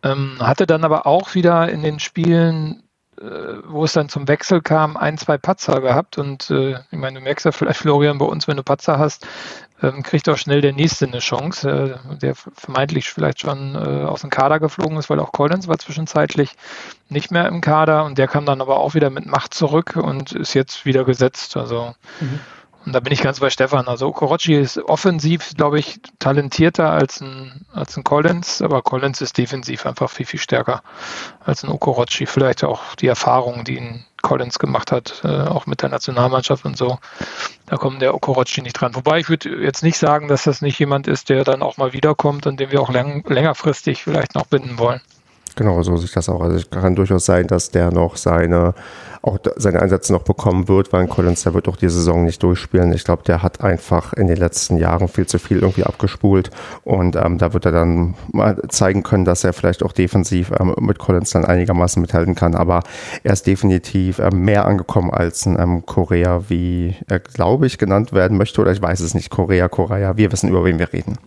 Ähm, hatte dann aber auch wieder in den Spielen, äh, wo es dann zum Wechsel kam, ein, zwei Patzer gehabt. Und äh, ich meine, du merkst ja vielleicht, Florian, bei uns, wenn du Patzer hast, ähm, kriegt auch schnell der Nächste eine Chance, äh, der vermeintlich vielleicht schon äh, aus dem Kader geflogen ist, weil auch Collins war zwischenzeitlich nicht mehr im Kader und der kam dann aber auch wieder mit Macht zurück und ist jetzt wieder gesetzt. Also mhm. Und da bin ich ganz bei Stefan. Also Okorochi ist offensiv, glaube ich, talentierter als ein, als ein Collins, aber Collins ist defensiv einfach viel, viel stärker als ein Okorochi. Vielleicht auch die Erfahrung, die ihn Collins gemacht hat, äh, auch mit der Nationalmannschaft und so. Da kommt der Okorochi nicht dran. Wobei ich würde jetzt nicht sagen, dass das nicht jemand ist, der dann auch mal wiederkommt und den wir auch lang, längerfristig vielleicht noch binden wollen. Genau, so sieht das auch. Also es kann durchaus sein, dass der noch seine, auch seine Einsätze noch bekommen wird, weil Collins, der wird auch die Saison nicht durchspielen. Ich glaube, der hat einfach in den letzten Jahren viel zu viel irgendwie abgespult und ähm, da wird er dann mal zeigen können, dass er vielleicht auch defensiv ähm, mit Collins dann einigermaßen mithalten kann. Aber er ist definitiv ähm, mehr angekommen als ähm, Korea, wie er, glaube ich, genannt werden möchte oder ich weiß es nicht. Korea, Korea, wir wissen, über wen wir reden.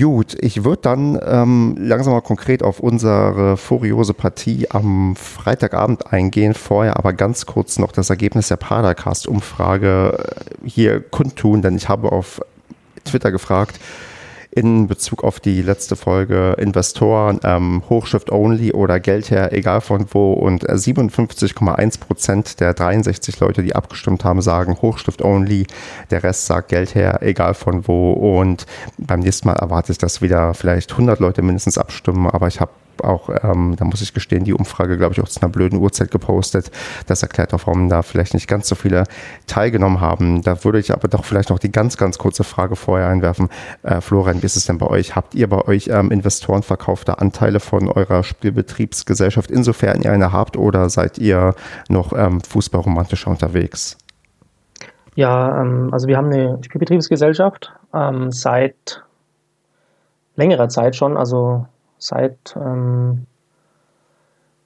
Gut, ich würde dann ähm, langsam mal konkret auf unsere furiose Partie am Freitagabend eingehen. Vorher aber ganz kurz noch das Ergebnis der Padercast-Umfrage äh, hier kundtun, denn ich habe auf Twitter gefragt, in Bezug auf die letzte Folge Investoren, ähm, Hochschrift only oder Geld her, egal von wo. Und 57,1 Prozent der 63 Leute, die abgestimmt haben, sagen Hochschrift only. Der Rest sagt Geld her, egal von wo. Und beim nächsten Mal erwarte ich, dass wieder vielleicht 100 Leute mindestens abstimmen. Aber ich habe auch, ähm, da muss ich gestehen, die Umfrage, glaube ich, auch zu einer blöden Uhrzeit gepostet. Das erklärt auch, warum da vielleicht nicht ganz so viele teilgenommen haben. Da würde ich aber doch vielleicht noch die ganz, ganz kurze Frage vorher einwerfen. Äh, Florian, wie ist es denn bei euch? Habt ihr bei euch ähm, Investoren verkaufte Anteile von eurer Spielbetriebsgesellschaft, insofern ihr eine habt, oder seid ihr noch ähm, fußballromantischer unterwegs? Ja, ähm, also wir haben eine Spielbetriebsgesellschaft ähm, seit längerer Zeit schon, also seit ähm,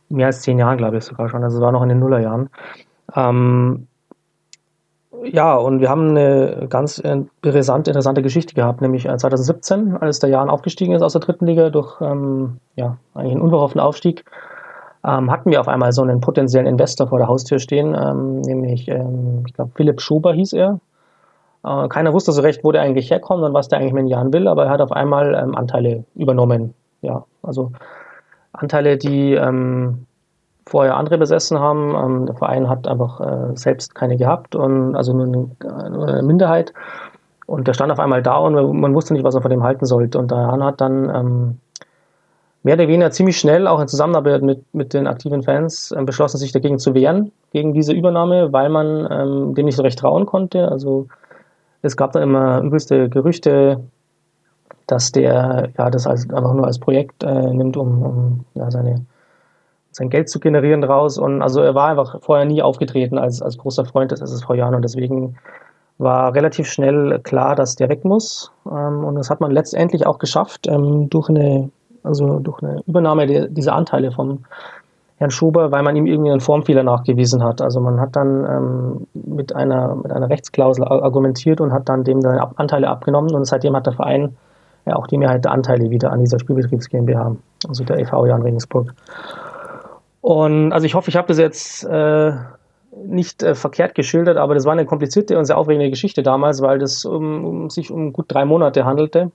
mehr als zehn Jahren, glaube ich sogar schon. Also es war noch in den Nullerjahren. Ähm, ja, und wir haben eine ganz interessante, interessante Geschichte gehabt, nämlich 2017, äh, als der Jan aufgestiegen ist aus der dritten Liga durch ähm, ja, eigentlich einen unverhofften Aufstieg, ähm, hatten wir auf einmal so einen potenziellen Investor vor der Haustür stehen, ähm, nämlich, ähm, ich glaube, Philipp Schuber hieß er. Äh, keiner wusste so recht, wo der eigentlich herkommt und was der eigentlich mit Jahren will, aber er hat auf einmal ähm, Anteile übernommen. Ja, also Anteile, die ähm, vorher andere besessen haben. Ähm, der Verein hat einfach äh, selbst keine gehabt und also nur eine, nur eine, Minderheit. Und der stand auf einmal da und man wusste nicht, was er von dem halten sollte. Und der Hahn hat dann ähm, mehr oder weniger ziemlich schnell, auch in Zusammenarbeit mit, mit den aktiven Fans, äh, beschlossen, sich dagegen zu wehren, gegen diese Übernahme, weil man ähm, dem nicht so recht trauen konnte. Also es gab dann immer übelste Gerüchte, dass der ja das als, einfach nur als Projekt äh, nimmt, um, um ja, seine, sein Geld zu generieren draus. Und also er war einfach vorher nie aufgetreten als, als großer Freund des SSV Jan und deswegen war relativ schnell klar, dass der weg muss. Ähm, und das hat man letztendlich auch geschafft ähm, durch eine also durch eine Übernahme der, dieser Anteile von Herrn Schuber, weil man ihm irgendwie einen Formfehler nachgewiesen hat. Also man hat dann ähm, mit, einer, mit einer Rechtsklausel argumentiert und hat dann dem seine Anteile abgenommen und seitdem hat der Verein ja auch die Mehrheit der Anteile wieder an dieser Spielbetriebs GmbH, also der e.V. Jan Regensburg. Und also ich hoffe, ich habe das jetzt äh, nicht äh, verkehrt geschildert, aber das war eine komplizierte und sehr aufregende Geschichte damals, weil das um, um sich um gut drei Monate handelte.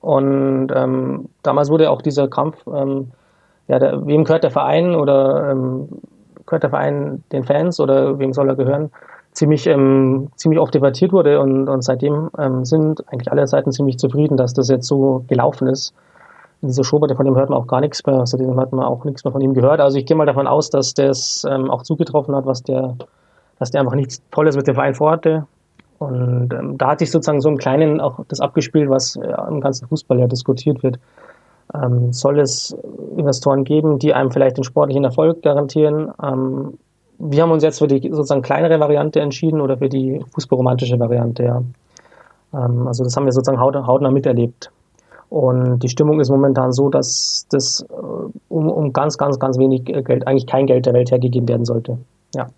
Und ähm, damals wurde auch dieser Kampf, ähm, ja, der, wem gehört der Verein oder ähm, gehört der Verein den Fans oder wem soll er gehören, ziemlich, ähm, ziemlich oft debattiert wurde und, und seitdem ähm, sind eigentlich alle Seiten ziemlich zufrieden, dass das jetzt so gelaufen ist. Dieser Schoberte, von dem hört man auch gar nichts mehr, seitdem hat man auch nichts mehr von ihm gehört. Also ich gehe mal davon aus, dass das ähm, auch zugetroffen hat, was der, dass der einfach nichts Tolles mit dem Verein vorhatte und ähm, da hat sich sozusagen so im Kleinen auch das abgespielt, was äh, im ganzen Fußball ja diskutiert wird. Ähm, soll es Investoren geben, die einem vielleicht den sportlichen Erfolg garantieren? Ähm, wir haben uns jetzt für die sozusagen kleinere Variante entschieden oder für die fußballromantische Variante. Ja. Ähm, also das haben wir sozusagen haut, hautnah miterlebt. Und die Stimmung ist momentan so, dass das äh, um, um ganz, ganz, ganz wenig Geld, eigentlich kein Geld der Welt hergegeben werden sollte. Ja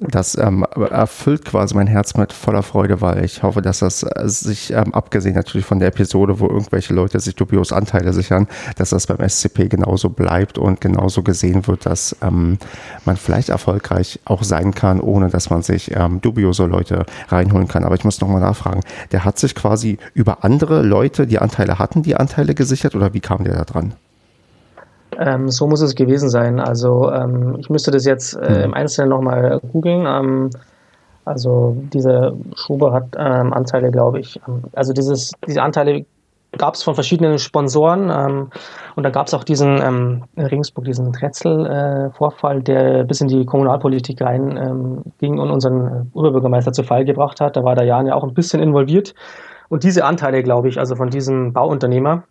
das ähm, erfüllt quasi mein Herz mit voller Freude, weil ich hoffe, dass das äh, sich, ähm, abgesehen natürlich von der Episode, wo irgendwelche Leute sich dubios Anteile sichern, dass das beim SCP genauso bleibt und genauso gesehen wird, dass ähm, man vielleicht erfolgreich auch sein kann, ohne dass man sich ähm, dubiose Leute reinholen kann. Aber ich muss nochmal nachfragen, der hat sich quasi über andere Leute, die Anteile hatten, die Anteile gesichert oder wie kam der da dran? Ähm, so muss es gewesen sein. Also ähm, ich müsste das jetzt äh, hm. im Einzelnen nochmal googeln. Ähm, also diese Schube hat ähm, Anteile, glaube ich. Ähm, also dieses, diese Anteile gab es von verschiedenen Sponsoren ähm, und da gab es auch diesen Regensburg, diesen Tretzel-Vorfall, äh, der bis in die Kommunalpolitik rein ging und unseren Oberbürgermeister zu Fall gebracht hat. Da war der Jan ja auch ein bisschen involviert. Und diese Anteile, glaube ich, also von diesem Bauunternehmer,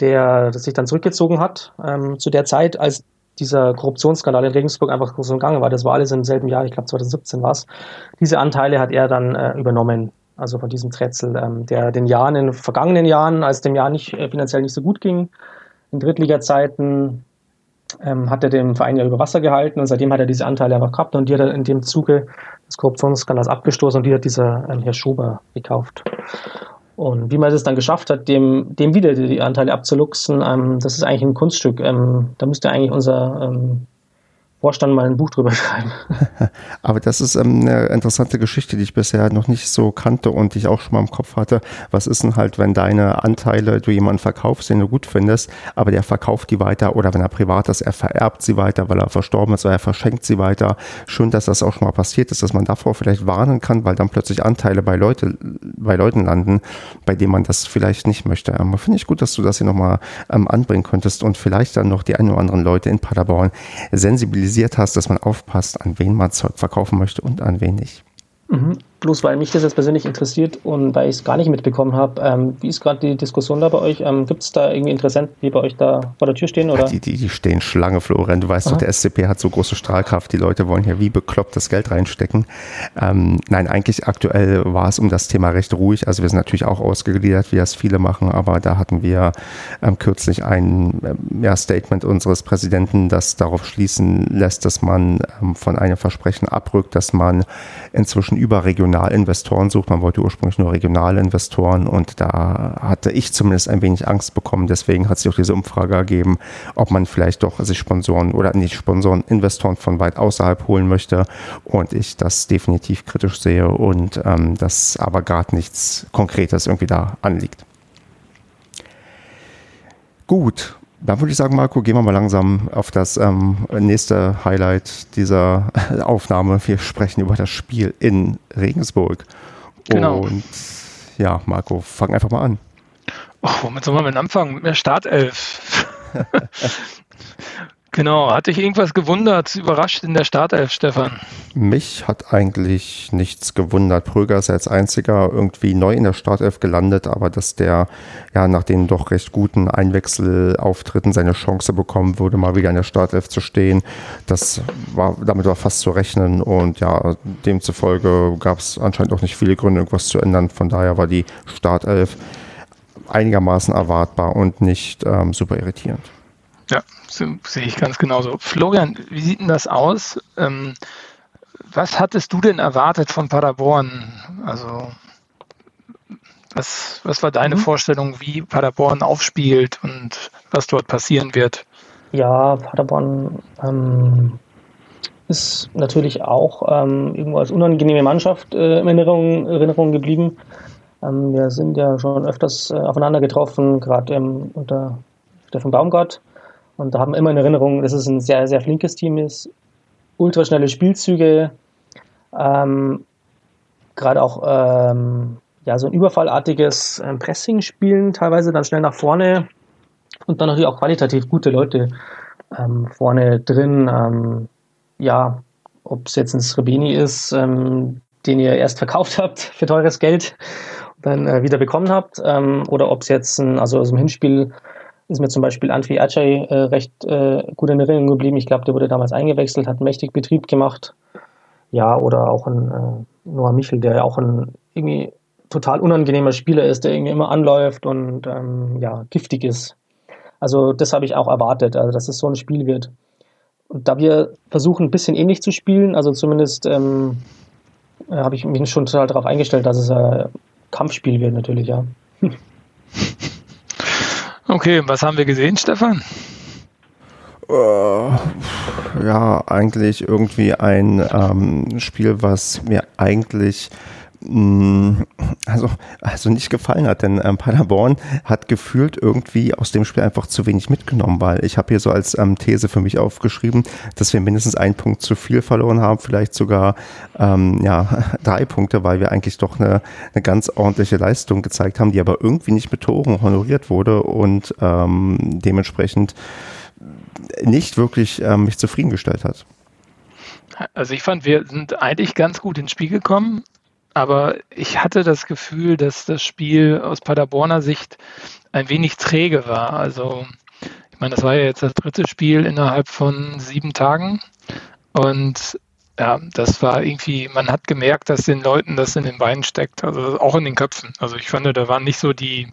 der sich dann zurückgezogen hat ähm, zu der Zeit, als dieser Korruptionsskandal in Regensburg einfach so im Gange war. Das war alles im selben Jahr, ich glaube 2017 war es. Diese Anteile hat er dann äh, übernommen, also von diesem Tretzel, ähm, der den Jahren, in den vergangenen Jahren, als dem Jahr nicht äh, finanziell nicht so gut ging, in Drittliga-Zeiten, ähm, hat er den Verein ja über Wasser gehalten und seitdem hat er diese Anteile einfach gehabt und die hat er in dem Zuge des Korruptionsskandals abgestoßen und die hat dieser ähm, Herr Schober gekauft. Und wie man es dann geschafft hat, dem, dem wieder die Anteile abzuluxen, ähm, das ist eigentlich ein Kunststück. Ähm, da müsste eigentlich unser ähm, Vorstand mal ein Buch drüber <laughs> schreiben. <laughs> Aber das ist ähm, eine interessante Geschichte, die ich bisher noch nicht so kannte und die ich auch schon mal im Kopf hatte. Was ist denn halt, wenn deine Anteile du jemanden verkaufst, den du gut findest, aber der verkauft die weiter oder wenn er privat ist, er vererbt sie weiter, weil er verstorben ist oder er verschenkt sie weiter. Schön, dass das auch schon mal passiert ist, dass man davor vielleicht warnen kann, weil dann plötzlich Anteile bei, Leute, bei Leuten landen, bei denen man das vielleicht nicht möchte. Ähm, Finde ich gut, dass du das hier nochmal ähm, anbringen könntest und vielleicht dann noch die ein oder anderen Leute in Paderborn sensibilisieren kritisiert hast, dass man aufpasst, an wen man Zeug verkaufen möchte und an wen nicht. Mhm. Bloß weil mich das jetzt persönlich interessiert und weil ich es gar nicht mitbekommen habe, ähm, wie ist gerade die Diskussion da bei euch? Ähm, Gibt es da irgendwie Interessenten, die bei euch da vor der Tür stehen? Oder? Die, die, die stehen Schlange, Florian. Du weißt Aha. doch, der SCP hat so große Strahlkraft. Die Leute wollen hier wie bekloppt das Geld reinstecken. Ähm, nein, eigentlich aktuell war es um das Thema recht ruhig. Also wir sind natürlich auch ausgegliedert, wie das viele machen, aber da hatten wir ähm, kürzlich ein ähm, ja, Statement unseres Präsidenten, das darauf schließen lässt, dass man ähm, von einem Versprechen abrückt, dass man inzwischen überregional Regionalinvestoren sucht. Man wollte ursprünglich nur Regionalinvestoren und da hatte ich zumindest ein wenig Angst bekommen. Deswegen hat sich auch diese Umfrage ergeben, ob man vielleicht doch sich Sponsoren oder nicht Sponsoren, Investoren von weit außerhalb holen möchte. Und ich das definitiv kritisch sehe und ähm, dass aber gerade nichts Konkretes irgendwie da anliegt. Gut, dann würde ich sagen, Marco, gehen wir mal langsam auf das ähm, nächste Highlight dieser <laughs> Aufnahme. Wir sprechen über das Spiel in Regensburg. Genau. Und ja, Marco, fang einfach mal an. Oh, womit soll man denn anfangen? Mit der Startelf. <laughs> Genau, hat dich irgendwas gewundert, überrascht in der Startelf, Stefan? Mich hat eigentlich nichts gewundert. Pröger ist als einziger irgendwie neu in der Startelf gelandet, aber dass der ja nach den doch recht guten Einwechselauftritten seine Chance bekommen würde, mal wieder in der Startelf zu stehen, das war, damit war fast zu rechnen und ja, demzufolge gab es anscheinend auch nicht viele Gründe, irgendwas zu ändern. Von daher war die Startelf einigermaßen erwartbar und nicht ähm, super irritierend. Ja, sehe ich ganz genauso. Florian, wie sieht denn das aus? Ähm, was hattest du denn erwartet von Paderborn? Also, was, was war deine mhm. Vorstellung, wie Paderborn aufspielt und was dort passieren wird? Ja, Paderborn ähm, ist natürlich auch ähm, irgendwo als unangenehme Mannschaft äh, in Erinnerung, Erinnerung geblieben. Ähm, wir sind ja schon öfters äh, aufeinander getroffen, gerade unter Steffen Baumgart. Und da haben wir immer in Erinnerung, dass es ein sehr, sehr flinkes Team ist. Ultraschnelle Spielzüge, ähm, gerade auch ähm, ja, so ein überfallartiges ähm, Pressing spielen, teilweise dann schnell nach vorne und dann natürlich auch qualitativ gute Leute ähm, vorne drin. Ähm, ja, ob es jetzt ein Srebeni ist, ähm, den ihr erst verkauft <laughs> habt für teures Geld und dann äh, wieder bekommen habt, oder ob es jetzt ein, also aus dem Hinspiel ist mir zum Beispiel Antwi Ajay äh, recht äh, gut in Erinnerung geblieben. Ich glaube, der wurde damals eingewechselt, hat mächtig Betrieb gemacht. Ja, oder auch ein äh, Noah Michel, der ja auch ein irgendwie total unangenehmer Spieler ist, der irgendwie immer anläuft und ähm, ja, giftig ist. Also das habe ich auch erwartet, also dass es so ein Spiel wird. Und da wir versuchen, ein bisschen ähnlich zu spielen, also zumindest ähm, äh, habe ich mich schon total darauf eingestellt, dass es ein Kampfspiel wird natürlich, ja. <laughs> Okay, was haben wir gesehen, Stefan? Uh, ja, eigentlich irgendwie ein ähm, Spiel, was mir eigentlich also, also nicht gefallen hat, denn ähm, Paderborn hat gefühlt irgendwie aus dem Spiel einfach zu wenig mitgenommen, weil ich habe hier so als ähm, These für mich aufgeschrieben, dass wir mindestens einen Punkt zu viel verloren haben, vielleicht sogar ähm, ja, <laughs> drei Punkte, weil wir eigentlich doch eine, eine ganz ordentliche Leistung gezeigt haben, die aber irgendwie nicht mit Toren honoriert wurde und ähm, dementsprechend nicht wirklich ähm, mich zufriedengestellt hat. Also ich fand, wir sind eigentlich ganz gut ins Spiel gekommen, aber ich hatte das Gefühl, dass das Spiel aus Paderborner Sicht ein wenig träge war. Also, ich meine, das war ja jetzt das dritte Spiel innerhalb von sieben Tagen. Und ja, das war irgendwie, man hat gemerkt, dass den Leuten das in den Beinen steckt, also auch in den Köpfen. Also ich fand, da waren nicht so die,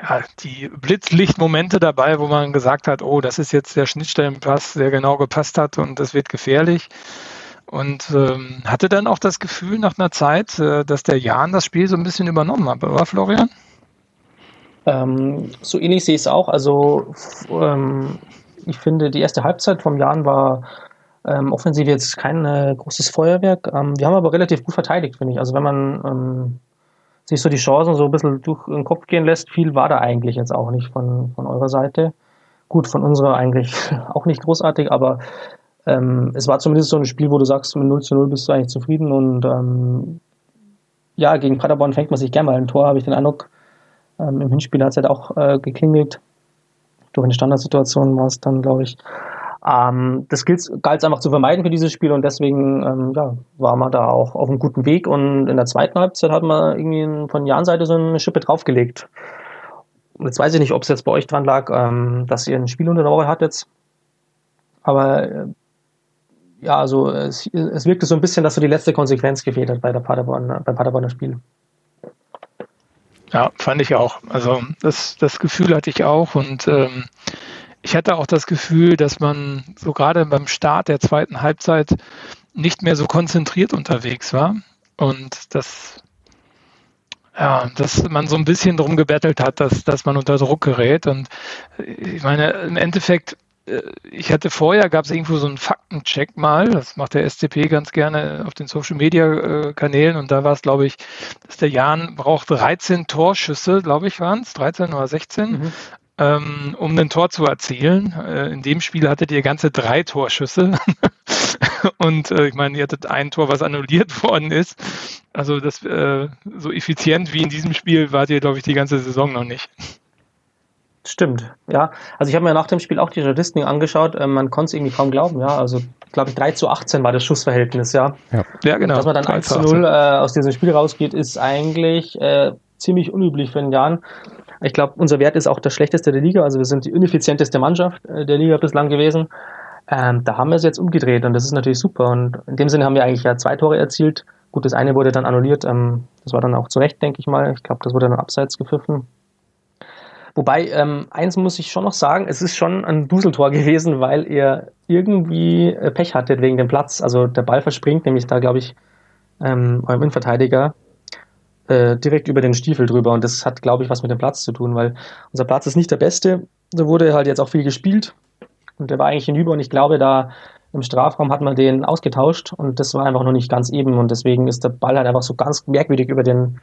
ja, die Blitzlichtmomente dabei, wo man gesagt hat, oh, das ist jetzt der Schnittstellenpass, der genau gepasst hat und das wird gefährlich. Und ähm, hatte dann auch das Gefühl nach einer Zeit, äh, dass der Jan das Spiel so ein bisschen übernommen hat, oder Florian? Ähm, so ähnlich sehe ich es auch. Also ähm, ich finde, die erste Halbzeit vom Jan war ähm, offensiv jetzt kein äh, großes Feuerwerk. Ähm, wir haben aber relativ gut verteidigt, finde ich. Also wenn man ähm, sich so die Chancen so ein bisschen durch den Kopf gehen lässt, viel war da eigentlich jetzt auch nicht von, von eurer Seite. Gut, von unserer eigentlich <laughs> auch nicht großartig, aber ähm, es war zumindest so ein Spiel, wo du sagst, mit 0 zu 0 bist du eigentlich zufrieden und ähm, ja, gegen Paderborn fängt man sich gerne mal ein Tor, habe ich den Eindruck. Ähm, Im Hinspiel hat es halt auch äh, geklingelt. Durch eine Standardsituation war es dann, glaube ich. Ähm, das galt es einfach zu vermeiden für dieses Spiel und deswegen ähm, ja, war man da auch auf einem guten Weg und in der zweiten Halbzeit hat man irgendwie von Jan Seite so eine Schippe draufgelegt. Und jetzt weiß ich nicht, ob es jetzt bei euch dran lag, ähm, dass ihr ein Spiel unter der Woche hattet. Aber äh, ja, also es, es wirkte so ein bisschen, dass so die letzte Konsequenz gefehlt hat bei der Paderborn, beim Paderborner Spiel. Ja, fand ich auch. Also das, das Gefühl hatte ich auch und ähm, ich hatte auch das Gefühl, dass man so gerade beim Start der zweiten Halbzeit nicht mehr so konzentriert unterwegs war und dass, ja, dass man so ein bisschen drum gebettelt hat, dass, dass man unter Druck gerät. Und ich meine, im Endeffekt, äh, ich hatte vorher, gab es irgendwo so einen Faktencheck mal, das macht der SCP ganz gerne auf den Social Media äh, Kanälen und da war es, glaube ich, dass der Jan braucht 13 Torschüsse, glaube ich, waren es, 13 oder 16, mhm ähm, um ein Tor zu erzielen. Äh, in dem Spiel hattet ihr ganze drei Torschüsse. <laughs> Und äh, ich meine, ihr hattet ein Tor, was annulliert <laughs> worden ist. Also das äh, so effizient wie in diesem Spiel wart ihr, glaube ich, die ganze Saison noch nicht. Stimmt, ja. Also ich habe mir nach dem Spiel auch die Statistiken angeschaut. Ähm, man konnte es irgendwie kaum glauben, ja. Also glaube ich 3 zu 18 war das Schussverhältnis, ja. Ja, ja genau. Dass man dann 1 zu 0 äh, aus diesem Spiel rausgeht, ist eigentlich äh, ziemlich unüblich für den Jahren. Ich glaube, unser Wert ist auch der schlechteste der Liga. Also wir sind die ineffizienteste Mannschaft äh, der Liga bislang gewesen. Ähm, da haben wir es jetzt umgedreht und das ist natürlich super. Und in dem Sinne haben wir eigentlich ja zwei Tore erzielt. Gut, das eine wurde dann annulliert. Ähm, das war dann auch zu Recht, denke ich mal. Ich glaube, das wurde dann abseits gepfiffen. Wobei, ähm, eins muss ich schon noch sagen, es ist schon ein Duseltor <laughs> gewesen, weil ihr irgendwie äh, Pech hattet wegen dem Platz. Also der Ball verspringt nämlich da, glaube ich, ähm, eurem Innenverteidiger äh, direkt über den Stiefel drüber. Und das hat, glaube ich, was mit dem Platz zu tun, weil unser Platz ist nicht der beste. Da wurde halt jetzt auch viel gespielt. Und der war eigentlich hinüber und ich glaube, da im Strafraum hat man den ausgetauscht und das war einfach noch nicht ganz eben und deswegen ist der Ball halt einfach so ganz merkwürdig über den,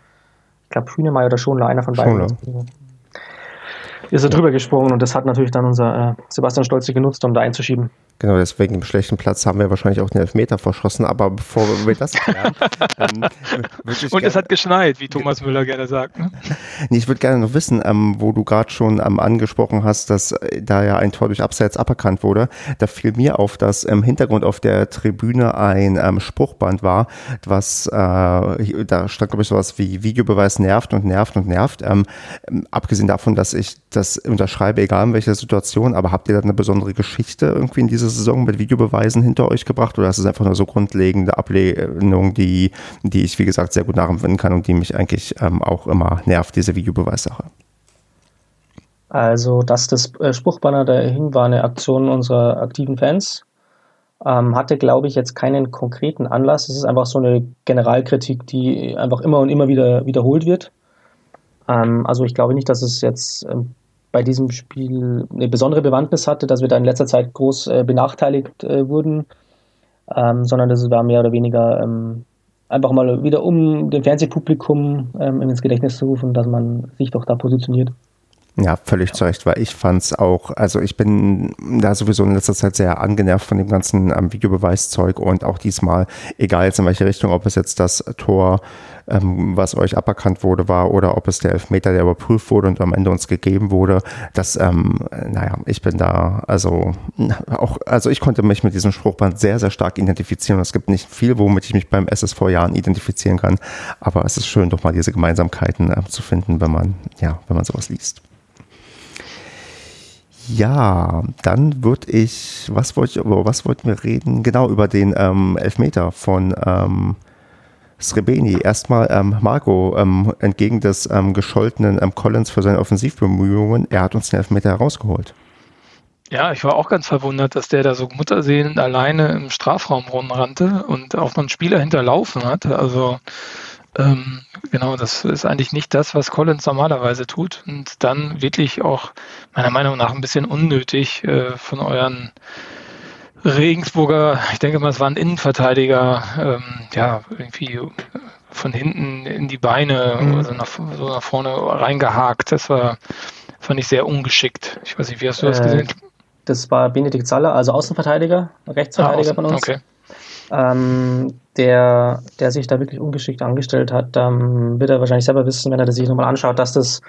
ich glaube, Hühnemeier oder Schonler, einer von beiden. Schonler ist er drüber gesprungen und das hat natürlich dann unser äh, Sebastian Stolze genutzt, um da einzuschieben. Genau, deswegen im schlechten Platz haben wir wahrscheinlich auch den Elfmeter verschossen, aber bevor wir das klären, <laughs> ähm, Und es hat geschneit, wie Thomas Müller gerne sagt. Ne? nee, ich würde gerne noch wissen, ähm, wo du gerade schon ähm, angesprochen hast, dass äh, da ja ein Tor durch Abseits aberkannt wurde. Da fiel mir auf, dass im Hintergrund auf der Tribüne ein ähm, Spruchband war, was äh, da stand, glaube ich, sowas wie Videobeweis nervt und nervt und nervt. Ähm, ähm, abgesehen davon, dass ich das unterschreibe, egal in welcher Situation, aber habt ihr da eine besondere Geschichte irgendwie in dieser Saison mit Videobeweisen hinter euch gebracht oder ist es einfach nur so grundlegende Ablehnung, die, die ich, wie gesagt, sehr gut nachempfinden kann und die mich eigentlich ähm, auch immer nervt, diese Videobeweissache? Also, dass das äh, Spruchbanner dahin war eine Aktion unserer aktiven Fans. Ähm, hatte, glaube ich, jetzt keinen konkreten Anlass. Es ist einfach so eine Generalkritik, die einfach immer und immer wieder wiederholt wird. Ähm, also ich glaube nicht, dass es jetzt ähm, bei diesem Spiel eine besondere Bewandtnis hatte, dass wir da in letzter Zeit groß äh, benachteiligt äh, wurden, ähm, sondern das war mehr oder weniger ähm, einfach mal wieder um dem Fernsehpublikum ähm, ins Gedächtnis zu rufen, dass man sich doch da positioniert. Ja, völlig zu Recht, weil ich fand es auch, also ich bin da sowieso in letzter Zeit sehr angenervt von dem ganzen ähm, Videobeweiszeug und auch diesmal, egal jetzt in welche Richtung, ob es jetzt das Tor, ähm, was euch aberkannt wurde, war oder ob es der Elfmeter, der überprüft wurde und am Ende uns gegeben wurde, das, ähm, naja, ich bin da, also auch, also ich konnte mich mit diesem Spruchband sehr, sehr stark identifizieren. Es gibt nicht viel, womit ich mich beim SSV Jahren identifizieren kann, aber es ist schön, doch mal diese Gemeinsamkeiten äh, zu finden, wenn man, ja, wenn man sowas liest. Ja, dann würde ich, was wollte ich, über was wollten wir reden? Genau, über den ähm, Elfmeter von ähm, Srebeni. Erstmal ähm, Marco, ähm, entgegen des ähm, gescholtenen ähm, Collins für seine Offensivbemühungen, er hat uns den Elfmeter herausgeholt. Ja, ich war auch ganz verwundert, dass der da so mutterseelend alleine im Strafraum rumrannte und auch noch einen Spieler hinterlaufen hat. Also ähm, genau, das ist eigentlich nicht das, was Collins normalerweise tut. Und dann wirklich auch meiner Meinung nach ein bisschen unnötig äh, von euren Regensburger, ich denke mal, es waren Innenverteidiger, ähm, ja, irgendwie von hinten in die Beine, mhm. also nach, so nach vorne reingehakt. Das war, fand ich sehr ungeschickt. Ich weiß nicht, wie hast du das äh, gesehen? Das war Benedikt Saller, also Außenverteidiger, Rechtsverteidiger ah, von uns. Okay ähm, der, der sich da wirklich ungeschickt angestellt hat, ähm, wird er wahrscheinlich selber wissen, wenn er das sich nochmal anschaut, dass das,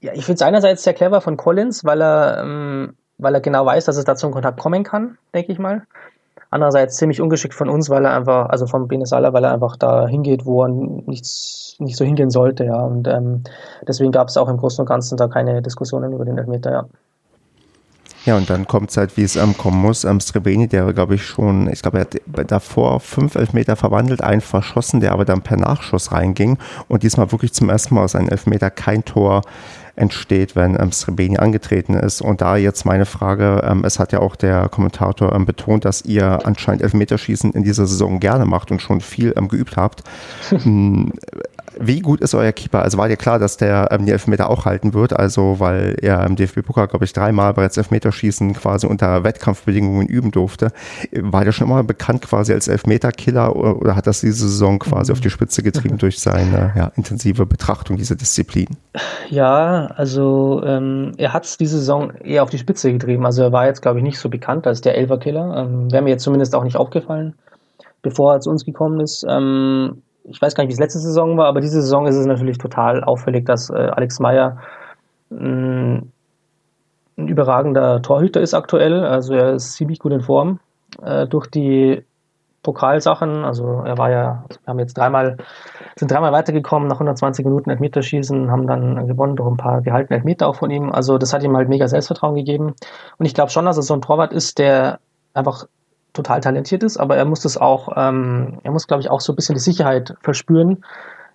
ja, ich finde es einerseits sehr clever von Collins, weil er, ähm, weil er genau weiß, dass es da zum Kontakt kommen kann, denke ich mal. Andererseits ziemlich ungeschickt von uns, weil er einfach, also von Benesala, weil er einfach da hingeht, wo er nichts, nicht so hingehen sollte, ja. Und ähm, deswegen gab es auch im Großen und Ganzen da keine Diskussionen über den Elfmeter, ja. Ja, und dann kommt es halt, wie es ähm, kommen muss. Ähm, Srebeni, der glaube ich schon, ich glaube, er hat davor fünf Elfmeter verwandelt, einen verschossen, der aber dann per Nachschuss reinging und diesmal wirklich zum ersten Mal aus einem Elfmeter kein Tor entsteht, wenn ähm, Srebeni angetreten ist. Und da jetzt meine Frage, ähm, es hat ja auch der Kommentator ähm, betont, dass ihr anscheinend Elfmeterschießen in dieser Saison gerne macht und schon viel ähm, geübt habt. <laughs> Wie gut ist euer Keeper? Also war dir klar, dass der ähm, die Elfmeter auch halten wird? Also weil er im DFB-Pokal, glaube ich, dreimal bereits Elfmeterschießen quasi unter Wettkampfbedingungen üben durfte. War der schon immer bekannt quasi als Elfmeterkiller oder, oder hat das diese Saison quasi auf die Spitze getrieben <laughs> durch seine ja, intensive Betrachtung dieser Disziplin? Ja, also ähm, er hat es diese Saison eher auf die Spitze getrieben. Also er war jetzt, glaube ich, nicht so bekannt als der Elferkiller. Ähm, Wäre mir jetzt zumindest auch nicht aufgefallen, bevor er zu uns gekommen ist. Ähm, ich weiß gar nicht, wie es letzte Saison war, aber diese Saison ist es natürlich total auffällig, dass äh, Alex Meyer mh, ein überragender Torhüter ist aktuell. Also er ist ziemlich gut in Form äh, durch die Pokalsachen. Also er war ja, wir haben jetzt dreimal, sind dreimal weitergekommen nach 120 Minuten Elfmeterschießen, haben dann gewonnen durch ein paar gehaltene Elfmeter auch von ihm. Also das hat ihm halt mega Selbstvertrauen gegeben. Und ich glaube schon, dass er so ein Torwart ist, der einfach total talentiert ist, aber er muss das auch, ähm, er muss, glaube ich, auch so ein bisschen die Sicherheit verspüren.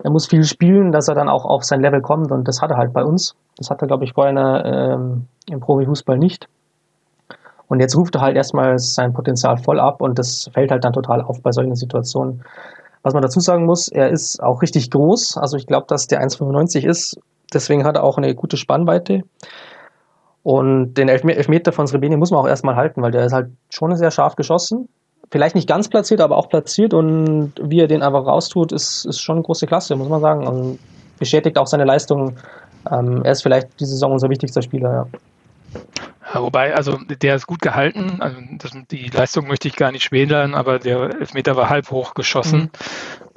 Er muss viel spielen, dass er dann auch auf sein Level kommt und das hat er halt bei uns. Das hat er, glaube ich, vorher ähm, im Profifußball nicht. Und jetzt ruft er halt erstmal sein Potenzial voll ab und das fällt halt dann total auf bei solchen Situationen. Was man dazu sagen muss, er ist auch richtig groß. Also ich glaube, dass der 1,95 ist. Deswegen hat er auch eine gute Spannweite. Und den Elfmeter von Srebeni muss man auch erstmal halten, weil der ist halt schon sehr scharf geschossen. Vielleicht nicht ganz platziert, aber auch platziert. Und wie er den einfach raustut, ist, ist schon eine große Klasse, muss man sagen. Und bestätigt auch seine Leistung. Ähm, er ist vielleicht diese Saison unser wichtigster Spieler, ja. Ja, wobei, also der ist gut gehalten. Also das, die Leistung möchte ich gar nicht schmälern, aber der Elfmeter war halb hoch geschossen.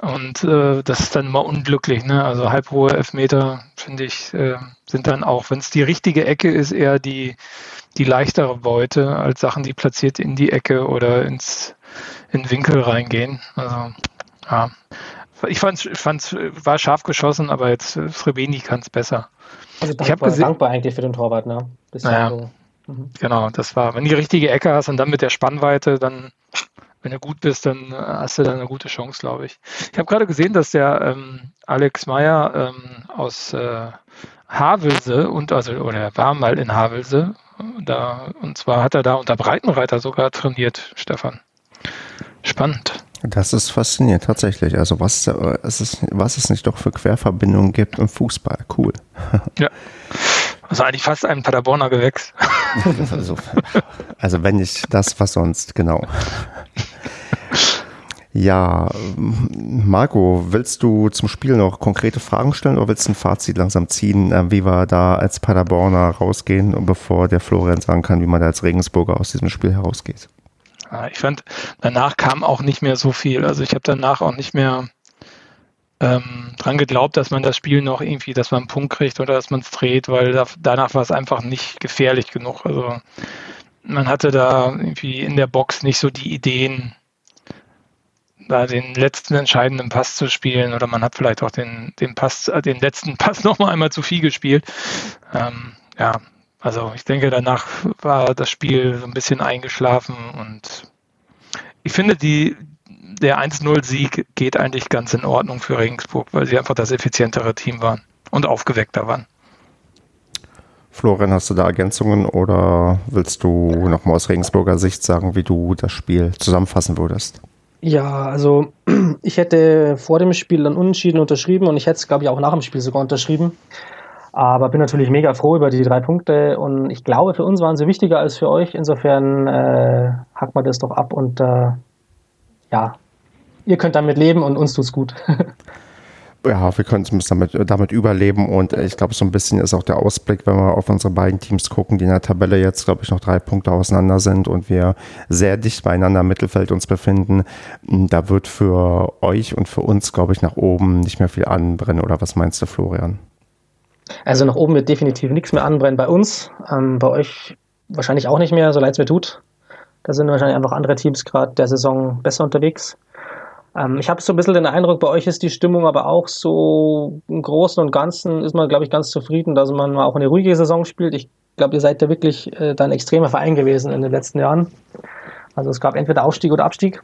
Mhm. Und äh, das ist dann immer unglücklich. Ne? Also halb hohe Elfmeter, finde ich, äh, sind dann auch, wenn es die richtige Ecke ist, eher die, die leichtere Beute als Sachen, die platziert in die Ecke oder ins in Winkel reingehen. Also ja. Ich fand es war scharf geschossen, aber jetzt äh, Srebeni kann es besser. Also dankbar, dankbar eigentlich für den Torwart, ne? Naja. So. Mhm. Genau, das war, wenn du die richtige Ecke hast und dann mit der Spannweite, dann, wenn du gut bist, dann äh, hast du da eine gute Chance, glaube ich. Ich habe gerade gesehen, dass der ähm, Alex Meyer ähm, aus äh, Havelse und also oder er war mal in Havelse da und zwar hat er da unter Breitenreiter sogar trainiert, Stefan. Spannend. Das ist faszinierend, tatsächlich. Also was, äh, es ist, was es nicht doch für Querverbindungen gibt im Fußball. Cool. <laughs> Ja. Also eigentlich fast ein Paderborner Gewächs. also, <laughs> also wenn nicht das, was sonst, genau. <laughs> Ja, Marco, willst du zum Spiel noch konkrete Fragen stellen oder willst du ein Fazit langsam ziehen, äh, wie wir da als Paderborner rausgehen, bevor der Florian sagen kann, wie man da als Regensburger aus diesem Spiel herausgeht? Ich fand, danach kam auch nicht mehr so viel. Also ich habe danach auch nicht mehr ähm, dran geglaubt, dass man das Spiel noch irgendwie, dass man einen Punkt kriegt oder dass man es dreht, weil da, danach war es einfach nicht gefährlich genug. Also man hatte da irgendwie in der Box nicht so die Ideen, da den letzten entscheidenden Pass zu spielen oder man hat vielleicht auch den, den Pass, äh, den letzten <laughs> Pass nochmal einmal zu viel gespielt. Ähm, ja, also ich denke, danach war das Spiel so ein bisschen eingeschlafen und ich finde, die, der 1-0-Sieg geht eigentlich ganz in Ordnung für Regensburg, weil sie einfach das effizientere Team waren und aufgeweckter waren. Florian, hast du da Ergänzungen oder willst du nochmal aus Regensburger Sicht sagen, wie du das Spiel zusammenfassen würdest? Ja, also <clears throat> ich hätte vor dem Spiel dann unentschieden unterschrieben und ich hätte es, glaube ich, auch nach dem Spiel sogar unterschrieben. Aber bin natürlich mega froh über die drei Punkte und ich glaube, für uns waren sie wichtiger als für euch. Insofern äh, hacken wir das doch ab und äh, ja, ihr könnt damit leben und uns tut's gut. <laughs> ja, wir können zumindest damit, damit überleben und ich glaube, so ein bisschen ist auch der Ausblick, wenn wir auf unsere beiden Teams gucken, die in der Tabelle jetzt, glaube ich, noch drei Punkte auseinander sind und wir sehr dicht beieinander im Mittelfeld uns befinden. Da wird für euch und für uns, glaube ich, nach oben nicht mehr viel anbrennen. Oder was meinst du, Florian? Also nach oben wird definitiv nichts mehr anbrennen bei uns. Ähm, bei euch wahrscheinlich auch nicht mehr, so leid es mir tut. Da sind wahrscheinlich einfach andere Teams gerade der Saison besser unterwegs. Ähm, ich habe so ein bisschen den Eindruck, bei euch ist die Stimmung aber auch so im Großen und Ganzen ist man, glaube ich, ganz zufrieden, dass man auch eine ruhige Saison spielt. Ich glaube, ihr seid ja wirklich äh, dann extremer Verein gewesen in den letzten Jahren. Also es gab entweder Aufstieg oder Abstieg.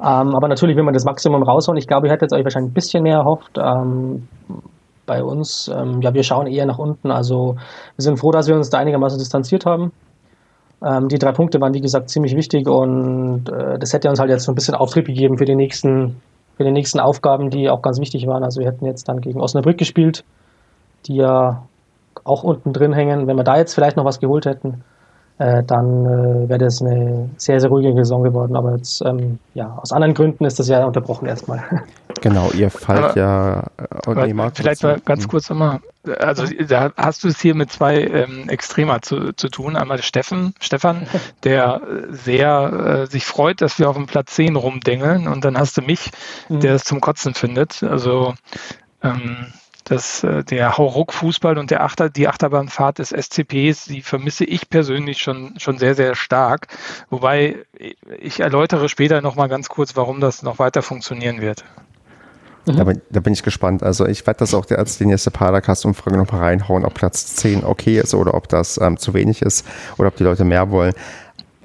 Ähm, aber natürlich will man das Maximum raushauen. Ich glaube, ihr hättet euch wahrscheinlich ein bisschen mehr erhofft. Ähm, bei uns, ähm, ja, wir schauen eher nach unten. Also wir sind froh, dass wir uns da einigermaßen distanziert haben. Ähm, die drei Punkte waren, wie gesagt, ziemlich wichtig und äh, das hätte uns halt jetzt so ein bisschen Auftrieb gegeben für die nächsten, für die nächsten Aufgaben, die auch ganz wichtig waren. Also wir hätten jetzt dann gegen Osnabrück gespielt, die ja auch unten drin hängen. Wenn wir da jetzt vielleicht noch was geholt hätten, äh, dann äh, wäre das eine sehr, sehr ruhige Saison geworden. Aber jetzt, ähm, ja, aus anderen Gründen ist das ja unterbrochen erstmal. <laughs> Genau, ihr fallt aber, ja. Äh, nee, vielleicht mal ganz kurz nochmal. Also da hast du es hier mit zwei ähm, Extremer zu, zu tun. Einmal Steffen, Stefan, <laughs> der sehr äh, sich freut, dass wir auf dem Platz 10 rumdengeln und dann hast du mich, mhm. der es zum Kotzen findet. Also ähm, dass äh, der Hauruck-Fußball und der Achter, die Achterbahnfahrt des SCPs, die vermisse ich persönlich schon, schon sehr, sehr stark. Wobei ich erläutere später nochmal ganz kurz, warum das noch weiter funktionieren wird. Mhm. Da, bin, da, bin, ich gespannt. Also ich werde das auch als die nächste Padercast-Umfrage noch reinhauen, ob Platz 10 okay ist oder ob das ähm, zu wenig ist oder ob die Leute mehr wollen.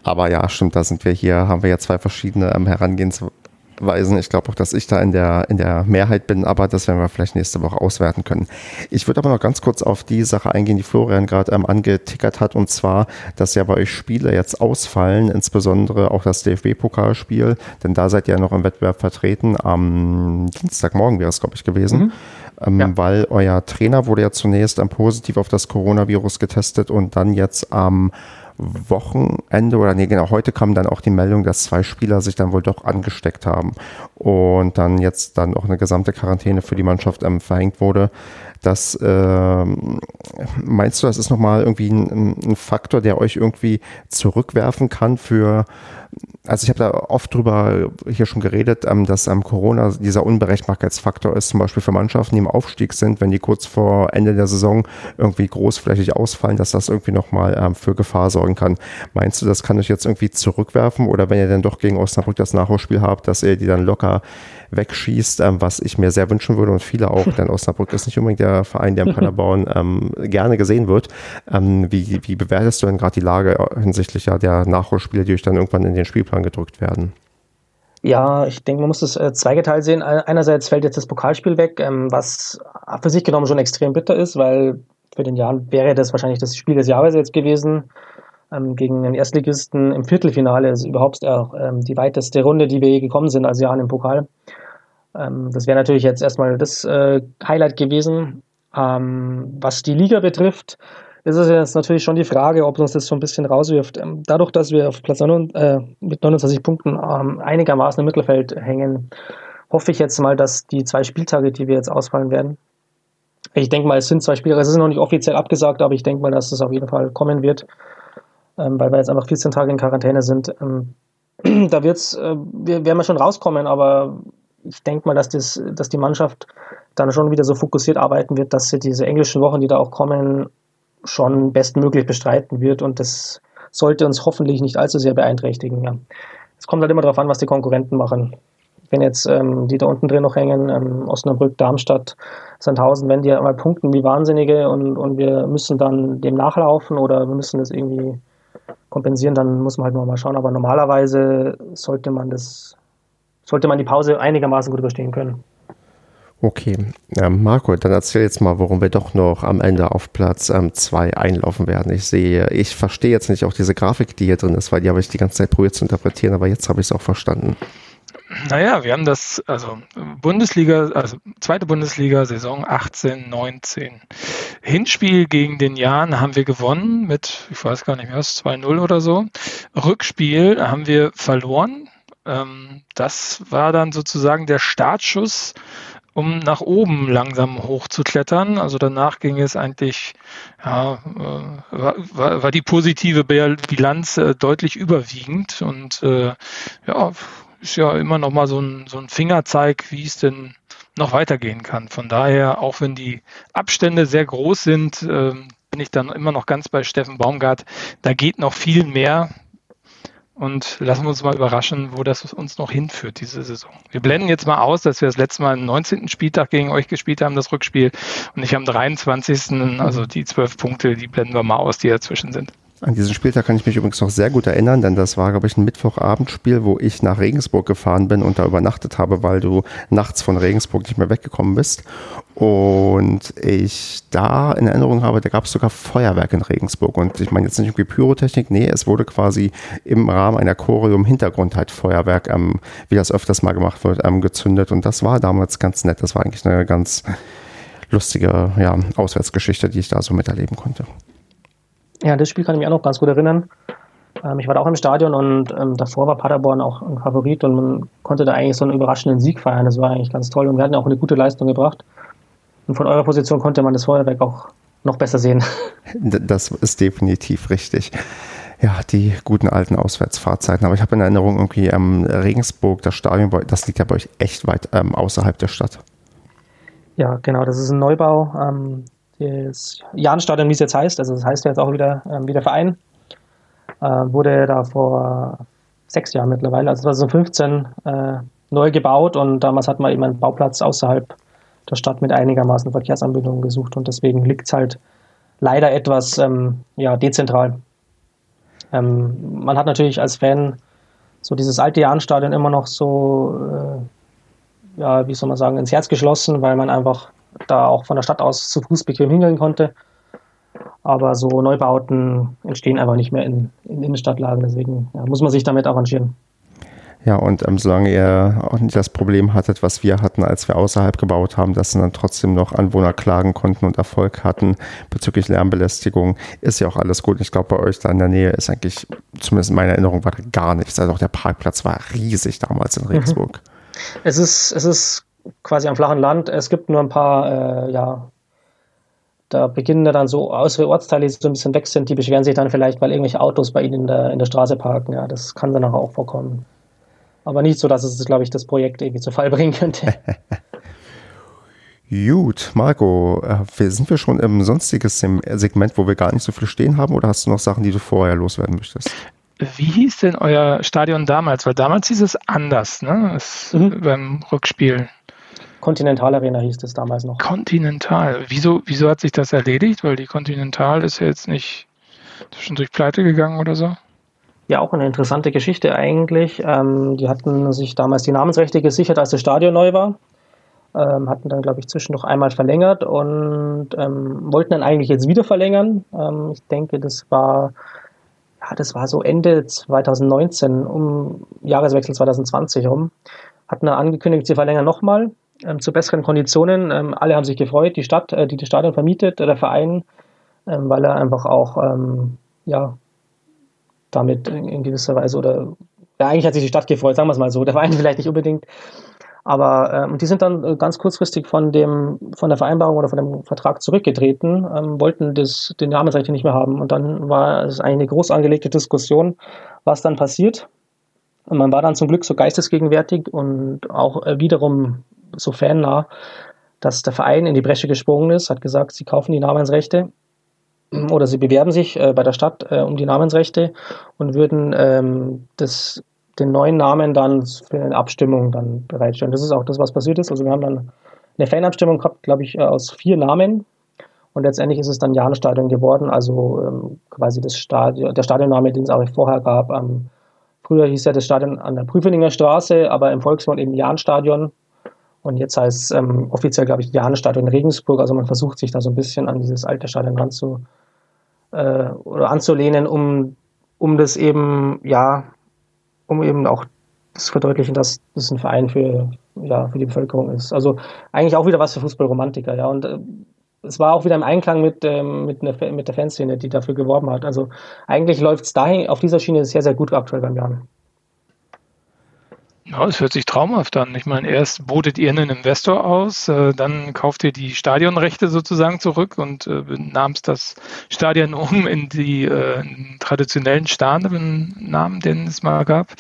Aber ja, stimmt, da sind wir hier, haben wir ja zwei verschiedene ähm, Herangehensweisen weisen. Ich glaube auch, dass ich da in der, in der Mehrheit bin, aber das werden wir vielleicht nächste Woche auswerten können. Ich würde aber noch ganz kurz auf die Sache eingehen, die Florian gerade ähm, angetickert hat, und zwar, dass ja bei euch Spiele jetzt ausfallen, insbesondere auch das DFB-Pokalspiel, denn da seid ihr ja noch im Wettbewerb vertreten. Am Dienstagmorgen wäre es, glaube ich, gewesen. Mhm. Ähm, ja. Weil euer Trainer wurde ja zunächst ähm, positiv auf das Coronavirus getestet und dann jetzt am ähm, Wochenende oder nee, genau, heute kam dann auch die Meldung, dass zwei Spieler sich dann wohl doch angesteckt haben und dann jetzt dann auch eine gesamte Quarantäne für die Mannschaft ähm, verhängt wurde. Das ähm, meinst du, das ist nochmal irgendwie ein, ein Faktor, der euch irgendwie zurückwerfen kann für also ich habe da oft drüber hier schon geredet, ähm, dass ähm, Corona dieser Unberechenbarkeitsfaktor ist, zum Beispiel für Mannschaften, die im Aufstieg sind, wenn die kurz vor Ende der Saison irgendwie großflächig ausfallen, dass das irgendwie nochmal ähm, für Gefahr sorgen kann. Meinst du, das kann euch jetzt irgendwie zurückwerfen oder wenn ihr dann doch gegen Osnabrück das Nachholspiel habt, dass ihr die dann locker wegschießt, ähm, was ich mir sehr wünschen würde und viele auch, <laughs> denn Osnabrück ist nicht unbedingt der Verein, der in <laughs> Paderborn ähm, gerne gesehen wird. Ähm, wie, wie bewertest du denn gerade die Lage hinsichtlich ja der Nachholspiele, die euch dann irgendwann in den Spielplan gedrückt werden? Ja, ich denke, man muss das äh, zweigeteilt sehen. Einerseits fällt jetzt das Pokalspiel weg, ähm, was für sich genommen schon extrem bitter ist, weil für den Jahren wäre das wahrscheinlich das Spiel des Jahres jetzt gewesen gegen den Erstligisten im Viertelfinale. Das ist überhaupt auch ähm, die weiteste Runde, die wir je gekommen sind als Jahren im Pokal. Ähm, das wäre natürlich jetzt erstmal das äh, Highlight gewesen. Ähm, was die Liga betrifft, ist es jetzt natürlich schon die Frage, ob uns das so ein bisschen rauswirft. Ähm, dadurch, dass wir auf Platz 9, äh, mit 29 Punkten ähm, einigermaßen im Mittelfeld hängen, hoffe ich jetzt mal, dass die zwei Spieltage, die wir jetzt ausfallen werden, ich denke mal, es sind zwei Spiele, es ist noch nicht offiziell abgesagt, aber ich denke mal, dass es auf jeden Fall kommen wird ähm, weil wir jetzt einfach 14 Tage in Quarantäne sind. Ähm, <clears throat> da wird's, äh, wir werden wir schon rauskommen, aber ich denke mal, dass, das, dass die Mannschaft dann schon wieder so fokussiert arbeiten wird, dass sie diese englischen Wochen, die da auch kommen, schon bestmöglich bestreiten wird und das sollte uns hoffentlich nicht allzu sehr beeinträchtigen. Ja. Es kommt halt immer darauf an, was die Konkurrenten machen. Wenn jetzt ähm, die da unten drin noch hängen, ähm, Osnabrück, Darmstadt, Sandhausen, wenn die mal punkten wie Wahnsinnige und, und wir müssen dann dem nachlaufen oder wir müssen das irgendwie kompensieren, dann muss man halt mal schauen. Aber normalerweise sollte man das, sollte man die Pause einigermaßen gut überstehen können. Okay, ähm, Marco, dann erzähl jetzt mal, warum wir doch noch am Ende auf Platz 2 ähm, einlaufen werden. Ich sehe, ich verstehe jetzt nicht auch diese Grafik, die hier drin ist, weil die habe ich die ganze Zeit probiert zu interpretieren, aber jetzt habe ich es auch verstanden. Naja, wir haben das, also Bundesliga, also zweite Bundesliga, Saison 18, 19. Hinspiel gegen den Jan haben wir gewonnen mit, ich weiß gar nicht mehr, 2-0 oder so. Rückspiel haben wir verloren. Ähm, das war dann sozusagen der Startschuss, um nach oben langsam hochzuklettern. Also danach ging es eigentlich, ja, äh, war, war, die positive Bilanz äh, deutlich überwiegend und äh, ja, ist ja immer noch mal so ein, so ein Fingerzeig, wie es denn noch weitergehen kann. Von daher, auch wenn die Abstände sehr groß sind, äh, bin ich dann immer noch ganz bei Steffen Baumgart. Da geht noch viel mehr. und lassen wir uns mal überraschen, wo das uns noch hinführt, diese Saison. Wir blenden jetzt mal aus, dass wir das letzte Mal am 19. Spieltag gegen euch gespielt haben, das Rückspiel, und nicht am 23. Also die zwölf Punkte, die blenden wir mal aus, die dazwischen sind. An diesen Spieltag kann ich mich übrigens noch sehr gut erinnern, denn das war, glaube ich, ein Mittwochabendspiel, wo ich nach Regensburg gefahren bin und da übernachtet habe, weil du nachts von Regensburg nicht mehr weggekommen bist. Und ich da in Erinnerung habe, da gab es sogar Feuerwerk in Regensburg. Und ich meine jetzt nicht irgendwie Pyrotechnik, nee, es wurde quasi im Rahmen einer Choreo im Hintergrund halt Feuerwerk, ähm, wie das öfters mal gemacht wird, ähm, gezündet. Und das war damals ganz nett. Das war eigentlich eine ganz lustige ja, Auswärtsgeschichte, die ich da so miterleben konnte. Ja, das Spiel kann ich mich auch noch ganz gut erinnern. Ähm, ich war da auch im Stadion und ähm, davor war Paderborn auch ein Favorit und man konnte da eigentlich so einen überraschenden Sieg feiern. Das war eigentlich ganz toll und wir hatten auch eine gute Leistung gebracht. Und von eurer Position konnte man das Feuerwerk auch noch besser sehen. <laughs> Das ist definitiv richtig. Ja, die guten alten Auswärtsfahrzeiten. Aber ich habe in Erinnerung irgendwie ähm, Regensburg, das Stadion, das liegt ja bei euch echt weit ähm, außerhalb der Stadt. Ja, genau, das ist ein Neubau. Ähm, das Jahnstadion, wie es jetzt heißt, also das heißt jetzt auch wieder ähm, wie Verein, äh, wurde da vor sechs Jahren mittlerweile, also 2015, äh, neu gebaut und damals hat man eben einen Bauplatz außerhalb der Stadt mit einigermaßen Verkehrsanbindungen gesucht und deswegen liegt es halt leider etwas ähm, ja, dezentral. Ähm, man hat natürlich als Fan so dieses alte Jahnstadion immer noch so, äh, ja, wie soll man sagen, ins Herz geschlossen, weil man einfach da auch von der Stadt aus zu Fuß bequem hingehen konnte. Aber so Neubauten entstehen einfach nicht mehr in, in Innenstadtlagen, deswegen ja, muss man sich damit arrangieren. Ja, und ähm, solange ihr auch nicht das Problem hattet, was wir hatten, als wir außerhalb gebaut haben, dass dann trotzdem noch Anwohner klagen konnten und Erfolg hatten bezüglich Lärmbelästigung, ist ja auch alles gut. Ich glaube, bei euch da in der Nähe ist eigentlich, zumindest in meiner Erinnerung, war da gar nichts. Also auch der Parkplatz war riesig damals in Regensburg. Es ist, es ist quasi am flachen Land. Es gibt nur ein paar, äh, ja, da beginnen dann so äußere Ortsteile, die so ein bisschen weg sind, die beschweren sich dann vielleicht, weil irgendwelche Autos bei ihnen in der, in der Straße parken. Ja, das kann dann auch vorkommen. Aber nicht so, dass es, glaube ich, das Projekt irgendwie zu Fall bringen könnte. <laughs> Gut, Marco, äh, sind wir schon im sonstiges Segment, wo wir gar nicht so viel stehen haben, oder hast du noch Sachen, die du vorher loswerden möchtest? Wie hieß denn euer Stadion damals? Weil damals hieß es anders, ne? Es, mhm. Beim Rückspiel. Continental Arena hieß es damals noch. Continental. Wieso, wieso hat sich das erledigt? Weil die Continental ist ja jetzt nicht zwischendurch pleite gegangen oder so. Ja, auch eine interessante Geschichte eigentlich. Ähm, die hatten sich damals die Namensrechte gesichert, als das Stadion neu war. Ähm, hatten dann, glaube ich, zwischendurch einmal verlängert und ähm, wollten dann eigentlich jetzt wieder verlängern. Ähm, ich denke, das war, ja, das war so Ende 2019, um Jahreswechsel 2020 rum. Hatten dann angekündigt, sie verlängern nochmal ähm, zu besseren Konditionen. Ähm, alle haben sich gefreut, die Stadt, äh, die das Stadion vermietet, der Verein, ähm, weil er einfach auch ähm, ja, damit in, in, gewisser Weise oder ja, eigentlich hat sich die Stadt gefreut, sagen wir es mal so, der Verein <laughs> vielleicht nicht unbedingt. Aber ähm, die sind dann äh, ganz kurzfristig von dem von der Vereinbarung oder von dem Vertrag zurückgetreten, ähm, wollten das, den Namensrechte nicht mehr haben. Und dann war es eigentlich eine groß angelegte Diskussion, was dann passiert. Und man war dann zum Glück so geistesgegenwärtig und auch äh, wiederum so fannah, dass der Verein in die Bresche gesprungen ist, hat gesagt, sie kaufen die Namensrechte <clears throat> oder sie bewerben sich äh, bei der Stadt äh, um die Namensrechte und würden ähm, das, den neuen Namen dann für eine Abstimmung dann bereitstellen. Das ist auch das, was passiert ist. Also wir haben dann eine Fanabstimmung gehabt, glaube ich, äh, aus vier Namen. Und letztendlich ist es dann Jahnstadion geworden, also ähm, quasi das Stadion, der Stadionname, den es auch vorher gab. Ähm, früher hieß ja das Stadion an der Prüfeninger Straße, aber im Volksmund eben Jahnstadion. Und jetzt heißt es ähm, offiziell, glaube ich, Janestadion Regensburg. Also man versucht sich da so ein bisschen an dieses alte Stadion ranzu, äh, oder anzulehnen, um, um das eben, ja, um eben auch zu verdeutlichen, dass das ein Verein für, ja, für die Bevölkerung ist. Also eigentlich auch wieder was für Fußballromantiker, ja. Und äh, es war auch wieder im Einklang mit, ähm, mit, ne, mit der Fanszene, die dafür geworben hat. Also eigentlich läuft es dahin auf dieser Schiene sehr, sehr gut aktuell beim Jan. Ja, es hört sich traumhaft an. Ich meine, erst botet ihr einen Investor aus, äh, dann kauft ihr die Stadionrechte sozusagen zurück und äh, nahmst das Stadion <laughs> um in die äh, traditionellen Stadionnamen, den es mal gab.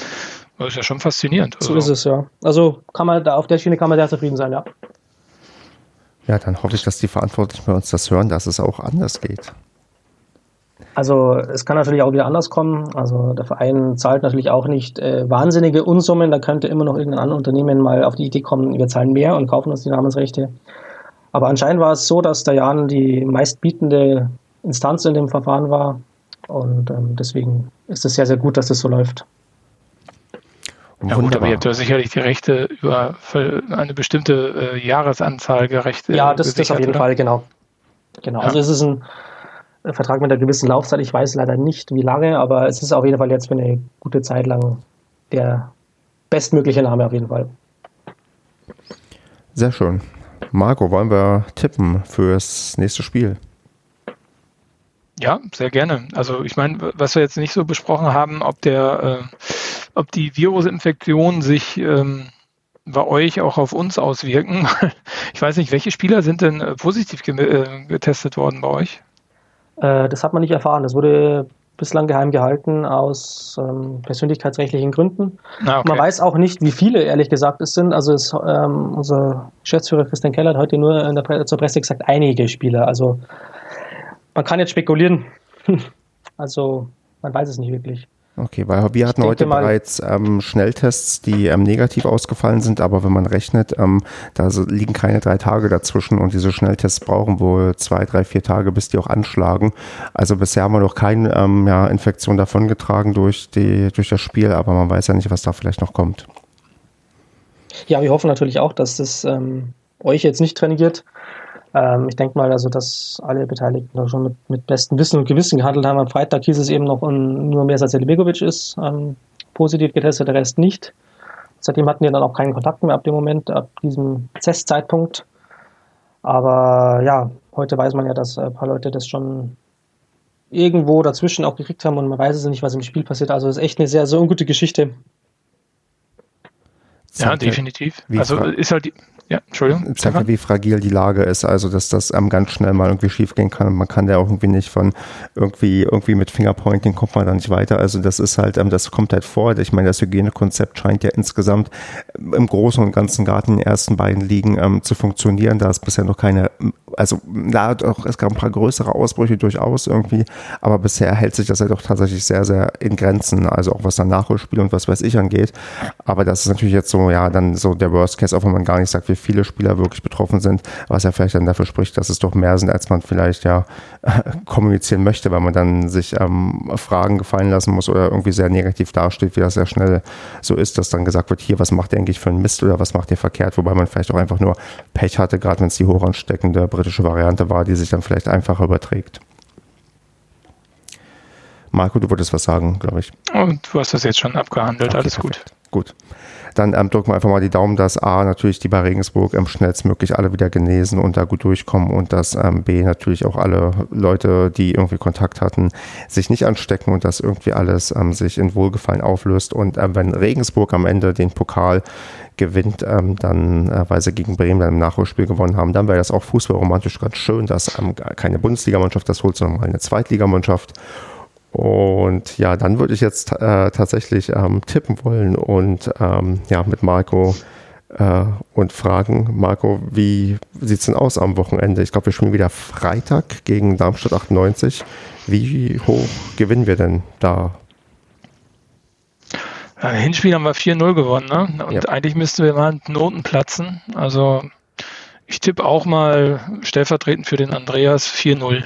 Das ist ja schon faszinierend. Also. So ist es, ja. Also kann man da auf der Schiene kann man sehr zufrieden sein, ja. Ja, dann hoffe ich, dass die Verantwortlichen bei uns das hören, dass es auch anders geht. Also es kann natürlich auch wieder anders kommen. Also der Verein zahlt natürlich auch nicht äh, wahnsinnige Unsummen. Da könnte immer noch irgendein anderes Unternehmen mal auf die Idee kommen, wir zahlen mehr und kaufen uns die Namensrechte. Aber anscheinend war es so, dass der Jan die meistbietende Instanz in dem Verfahren war. Und ähm, deswegen ist es sehr, sehr gut, dass das so läuft. Ja gut, aber ihr habt ja sicherlich die Rechte über eine bestimmte äh, Jahresanzahl gerecht. Ja, das, das auf jeden oder? Fall, genau. Genau. Ja. Also es ist ein Vertrag mit einer gewissen Laufzeit. Ich weiß leider nicht, wie lange, aber es ist auf jeden Fall jetzt für eine gute Zeit lang der bestmögliche Name auf jeden Fall. Sehr schön. Marco, wollen wir tippen fürs nächste Spiel? Ja, sehr gerne. Also ich meine, was wir jetzt nicht so besprochen haben, ob der, äh, ob die Virusinfektionen sich ähm, bei euch auch auf uns auswirken. <laughs> ich weiß nicht, welche Spieler sind denn äh, positiv ge äh, getestet worden bei euch? Äh, das hat man nicht erfahren. Das wurde bislang geheim gehalten aus ähm, persönlichkeitsrechtlichen Gründen. Ah, okay. Man weiß auch nicht, wie viele ehrlich gesagt es sind. Also es, ähm, unser Geschäftsführer Christian Keller hat heute nur in der Pre zur Presse gesagt, einige Spieler. Also man kann jetzt spekulieren. <laughs> also man weiß es nicht wirklich. Okay, weil wir hatten heute bereits ähm, Schnelltests, die ähm, negativ ausgefallen sind, aber wenn man rechnet, ähm, da liegen keine drei Tage dazwischen und diese Schnelltests brauchen wohl zwei, drei, vier Tage, bis die auch anschlagen. Also bisher haben wir noch keine ähm, ja, Infektion davongetragen durch, die, durch das Spiel, aber man weiß ja nicht, was da vielleicht noch kommt. Ja, wir hoffen natürlich auch, dass das ähm, euch jetzt nicht trainiert. Ähm, ich denke mal, also, dass alle Beteiligten da schon mit, mit bestem Wissen und Gewissen gehandelt haben. Am Freitag hieß es eben noch, um, nur mehr Saseli Begovic ist ähm, positiv getestet, der Rest nicht. Seitdem hatten wir dann auch keinen Kontakt mehr ab dem Moment, ab diesem Testzeitpunkt. Aber ja, heute weiß man ja, dass ein paar Leute das schon irgendwo dazwischen auch gekriegt haben und man weiß es nicht, was im Spiel passiert. Also es ist echt eine sehr, sehr ungute Geschichte. Ja, definitiv. Also ist halt die, ja, Entschuldigung. Zeigt ja, wie fragil die Lage ist, also dass das ähm, ganz schnell mal irgendwie schief gehen kann. Man kann ja auch irgendwie nicht von irgendwie, irgendwie mit Fingerpointing kommt man da nicht weiter. Also das ist halt, ähm, das kommt halt vor. Ich meine, das Hygienekonzept scheint ja insgesamt ähm, im Großen und Ganzen Garten in den ersten beiden Ligen ähm, zu funktionieren. Da ist bisher noch keine, also da auch, es gab ein paar größere Ausbrüche durchaus irgendwie, aber bisher hält sich das ja doch tatsächlich sehr, sehr in Grenzen. Also auch was dann Nachholspiel und was weiß ich angeht. Aber das ist natürlich jetzt so, ja, dann so der Worst Case, auch wenn man gar nicht sagt, wie viele Spieler wirklich betroffen sind, was ja vielleicht dann dafür spricht, dass es doch mehr sind, als man vielleicht ja <laughs> kommunizieren möchte, weil man dann sich ähm, Fragen gefallen lassen muss oder irgendwie sehr negativ dasteht, wie das sehr schnell so ist, dass dann gesagt wird, hier, was macht ihr eigentlich für einen Mist oder was macht ihr verkehrt, wobei man vielleicht auch einfach nur Pech hatte, gerade wenn es die hochansteckende britische Variante war, die sich dann vielleicht einfacher überträgt. Marco, du wolltest was sagen, glaube ich. Und du hast das jetzt schon abgehandelt, okay, alles perfekt. gut. Gut dann ähm, drücken wir einfach mal die Daumen, dass A, natürlich die bei Regensburg ähm, schnellstmöglich alle wieder genesen und da gut durchkommen und dass ähm, B, natürlich auch alle Leute, die irgendwie Kontakt hatten, sich nicht anstecken und dass irgendwie alles ähm, sich in Wohlgefallen auflöst. Und ähm, wenn Regensburg am Ende den Pokal gewinnt, ähm, dann, äh, weil sie gegen Bremen dann im Nachholspiel gewonnen haben, dann wäre das auch fußballromantisch ganz schön, dass ähm, keine Bundesligamannschaft das holt, sondern mal eine Zweitligamannschaft. Und ja, dann würde ich jetzt äh, tatsächlich ähm, tippen wollen und ähm, ja, mit Marco äh, und fragen, Marco, wie sieht es denn aus am Wochenende? Ich glaube, wir spielen wieder Freitag gegen Darmstadt 98. Wie hoch gewinnen wir denn da? Ja, Hinspiel haben wir 4-0 gewonnen, ne? Und ja. eigentlich müssten wir mal Noten platzen. Also ich tippe auch mal stellvertretend für den Andreas 4-0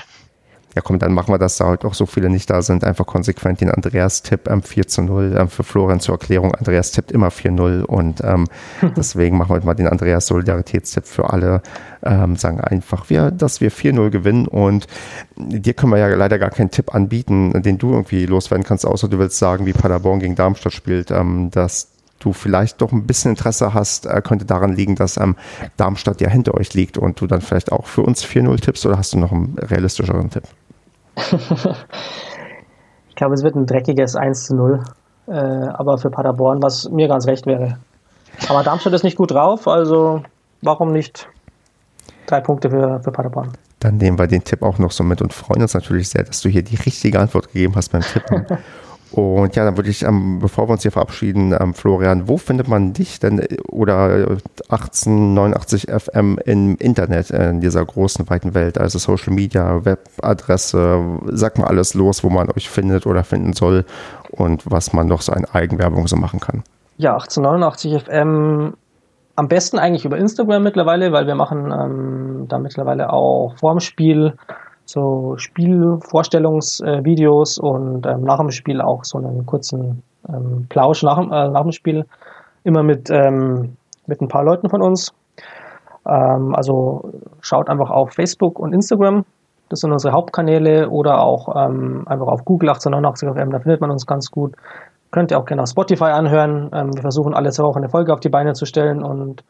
ja komm, dann machen wir das, da heute auch so viele nicht da sind, einfach konsequent den Andreas-Tipp ähm, 4 zu 0. Ähm, für Florian zur Erklärung, Andreas tippt immer 4-0 und ähm, <laughs> deswegen machen wir heute mal den Andreas-Solidaritätstipp für alle. Ähm, sagen einfach, wir, dass wir 4-0 gewinnen und dir können wir ja leider gar keinen Tipp anbieten, den du irgendwie loswerden kannst, außer du willst sagen, wie Paderborn gegen Darmstadt spielt, ähm, dass du vielleicht doch ein bisschen Interesse hast, äh, könnte daran liegen, dass ähm, Darmstadt ja hinter euch liegt und du dann vielleicht auch für uns 4-0 tippst oder hast du noch einen realistischeren Tipp? <laughs> ich glaube, es wird ein dreckiges 1 zu 0. Äh, aber für Paderborn, was mir ganz recht wäre. Aber Darmstadt ist nicht gut drauf, also warum nicht drei Punkte für, für Paderborn? Dann nehmen wir den Tipp auch noch so mit und freuen uns natürlich sehr, dass du hier die richtige Antwort gegeben hast beim Tippen. <laughs> Und ja, dann würde ich, ähm, bevor wir uns hier verabschieden, ähm, Florian, wo findet man dich denn äh, oder 1889 FM im Internet in dieser großen, weiten Welt? Also Social Media, Webadresse, sag mal alles los, wo man euch findet oder finden soll und was man noch so eine Eigenwerbung so machen kann. Ja, 1889 FM am besten eigentlich über Instagram mittlerweile, weil wir machen ähm, da mittlerweile auch vorm Spiel so Spielvorstellungsvideos und ähm, nach dem Spiel auch so einen kurzen ähm, Plausch nach, äh, nach dem Spiel, immer mit, ähm, mit ein paar Leuten von uns. Ähm, also schaut einfach auf Facebook und Instagram, das sind unsere Hauptkanäle, oder auch ähm, einfach auf Google 1889 FM, da findet man uns ganz gut. Könnt ihr auch gerne auf Spotify anhören. Ähm, wir versuchen alle zwei Wochen eine Folge auf die Beine zu stellen und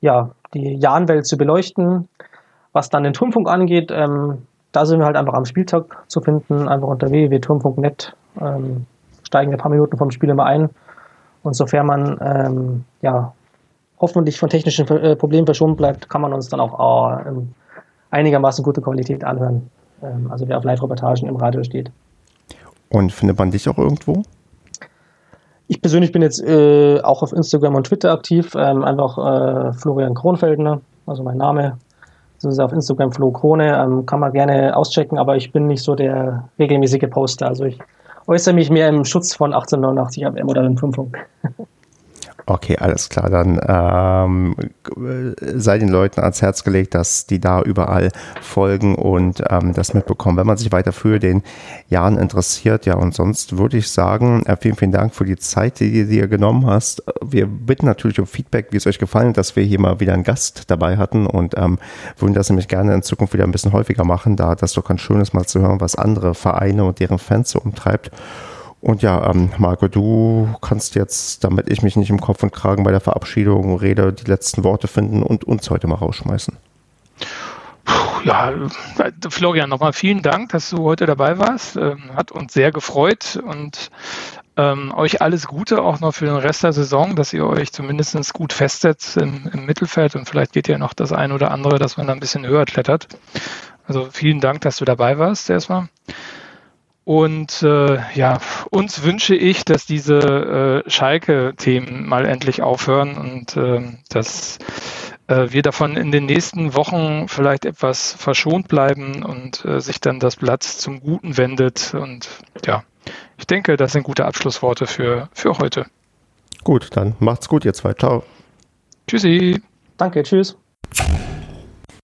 ja, die Jahnwelt zu beleuchten. Was dann den Turmfunk angeht, ähm, da sind wir halt einfach am Spieltag zu finden, einfach unter www.turm.net, ähm, steigen ein paar Minuten vom Spiel immer ein. Und sofern man ähm, ja, hoffentlich von technischen äh, Problemen verschont bleibt, kann man uns dann auch äh, einigermaßen gute Qualität anhören. Ähm, also wer auf Live-Reportagen im Radio steht. Und findet man dich auch irgendwo? Ich persönlich bin jetzt äh, auch auf Instagram und Twitter aktiv, ähm, einfach äh, Florian Kronfeldner, also mein Name, das ist auf Instagram Flo Krone, ähm, kann man gerne auschecken, aber ich bin nicht so der regelmäßige Poster. Also ich äußere mich mehr im Schutz von 1889 AM oder dem 5 <laughs> Okay, alles klar. Dann ähm, sei den Leuten ans Herz gelegt, dass die da überall folgen und ähm, das mitbekommen, wenn man sich weiter für den Jahren interessiert. Ja, und sonst würde ich sagen, äh, vielen, vielen Dank für die Zeit, die du dir genommen hast. Wir bitten natürlich um Feedback, wie es euch gefallen hat, dass wir hier mal wieder einen Gast dabei hatten und ähm, würden das nämlich gerne in Zukunft wieder ein bisschen häufiger machen, da das doch ganz schön ist, mal zu hören, was andere Vereine und deren Fans so umtreibt. Und ja, ähm, Marco, du kannst jetzt, damit ich mich nicht im Kopf und Kragen bei der Verabschiedung rede, die letzten Worte finden und uns heute mal rausschmeißen. Ja, Florian, nochmal vielen Dank, dass du heute dabei warst. Ähm, hat uns sehr gefreut und ähm, euch alles Gute auch noch für den Rest der Saison, dass ihr euch zumindest gut festsetzt im, im Mittelfeld und vielleicht geht ja noch das ein oder andere, dass man da ein bisschen höher klettert. Also vielen Dank, dass du dabei warst erstmal. Und äh, ja, uns wünsche ich, dass diese äh, Schalke-Themen mal endlich aufhören und äh, dass äh, wir davon in den nächsten Wochen vielleicht etwas verschont bleiben und äh, sich dann das Blatt zum Guten wendet. Und ja, ich denke, das sind gute Abschlussworte für, für heute. Gut, dann macht's gut, ihr zwei. Ciao. Tschüssi. Danke, tschüss.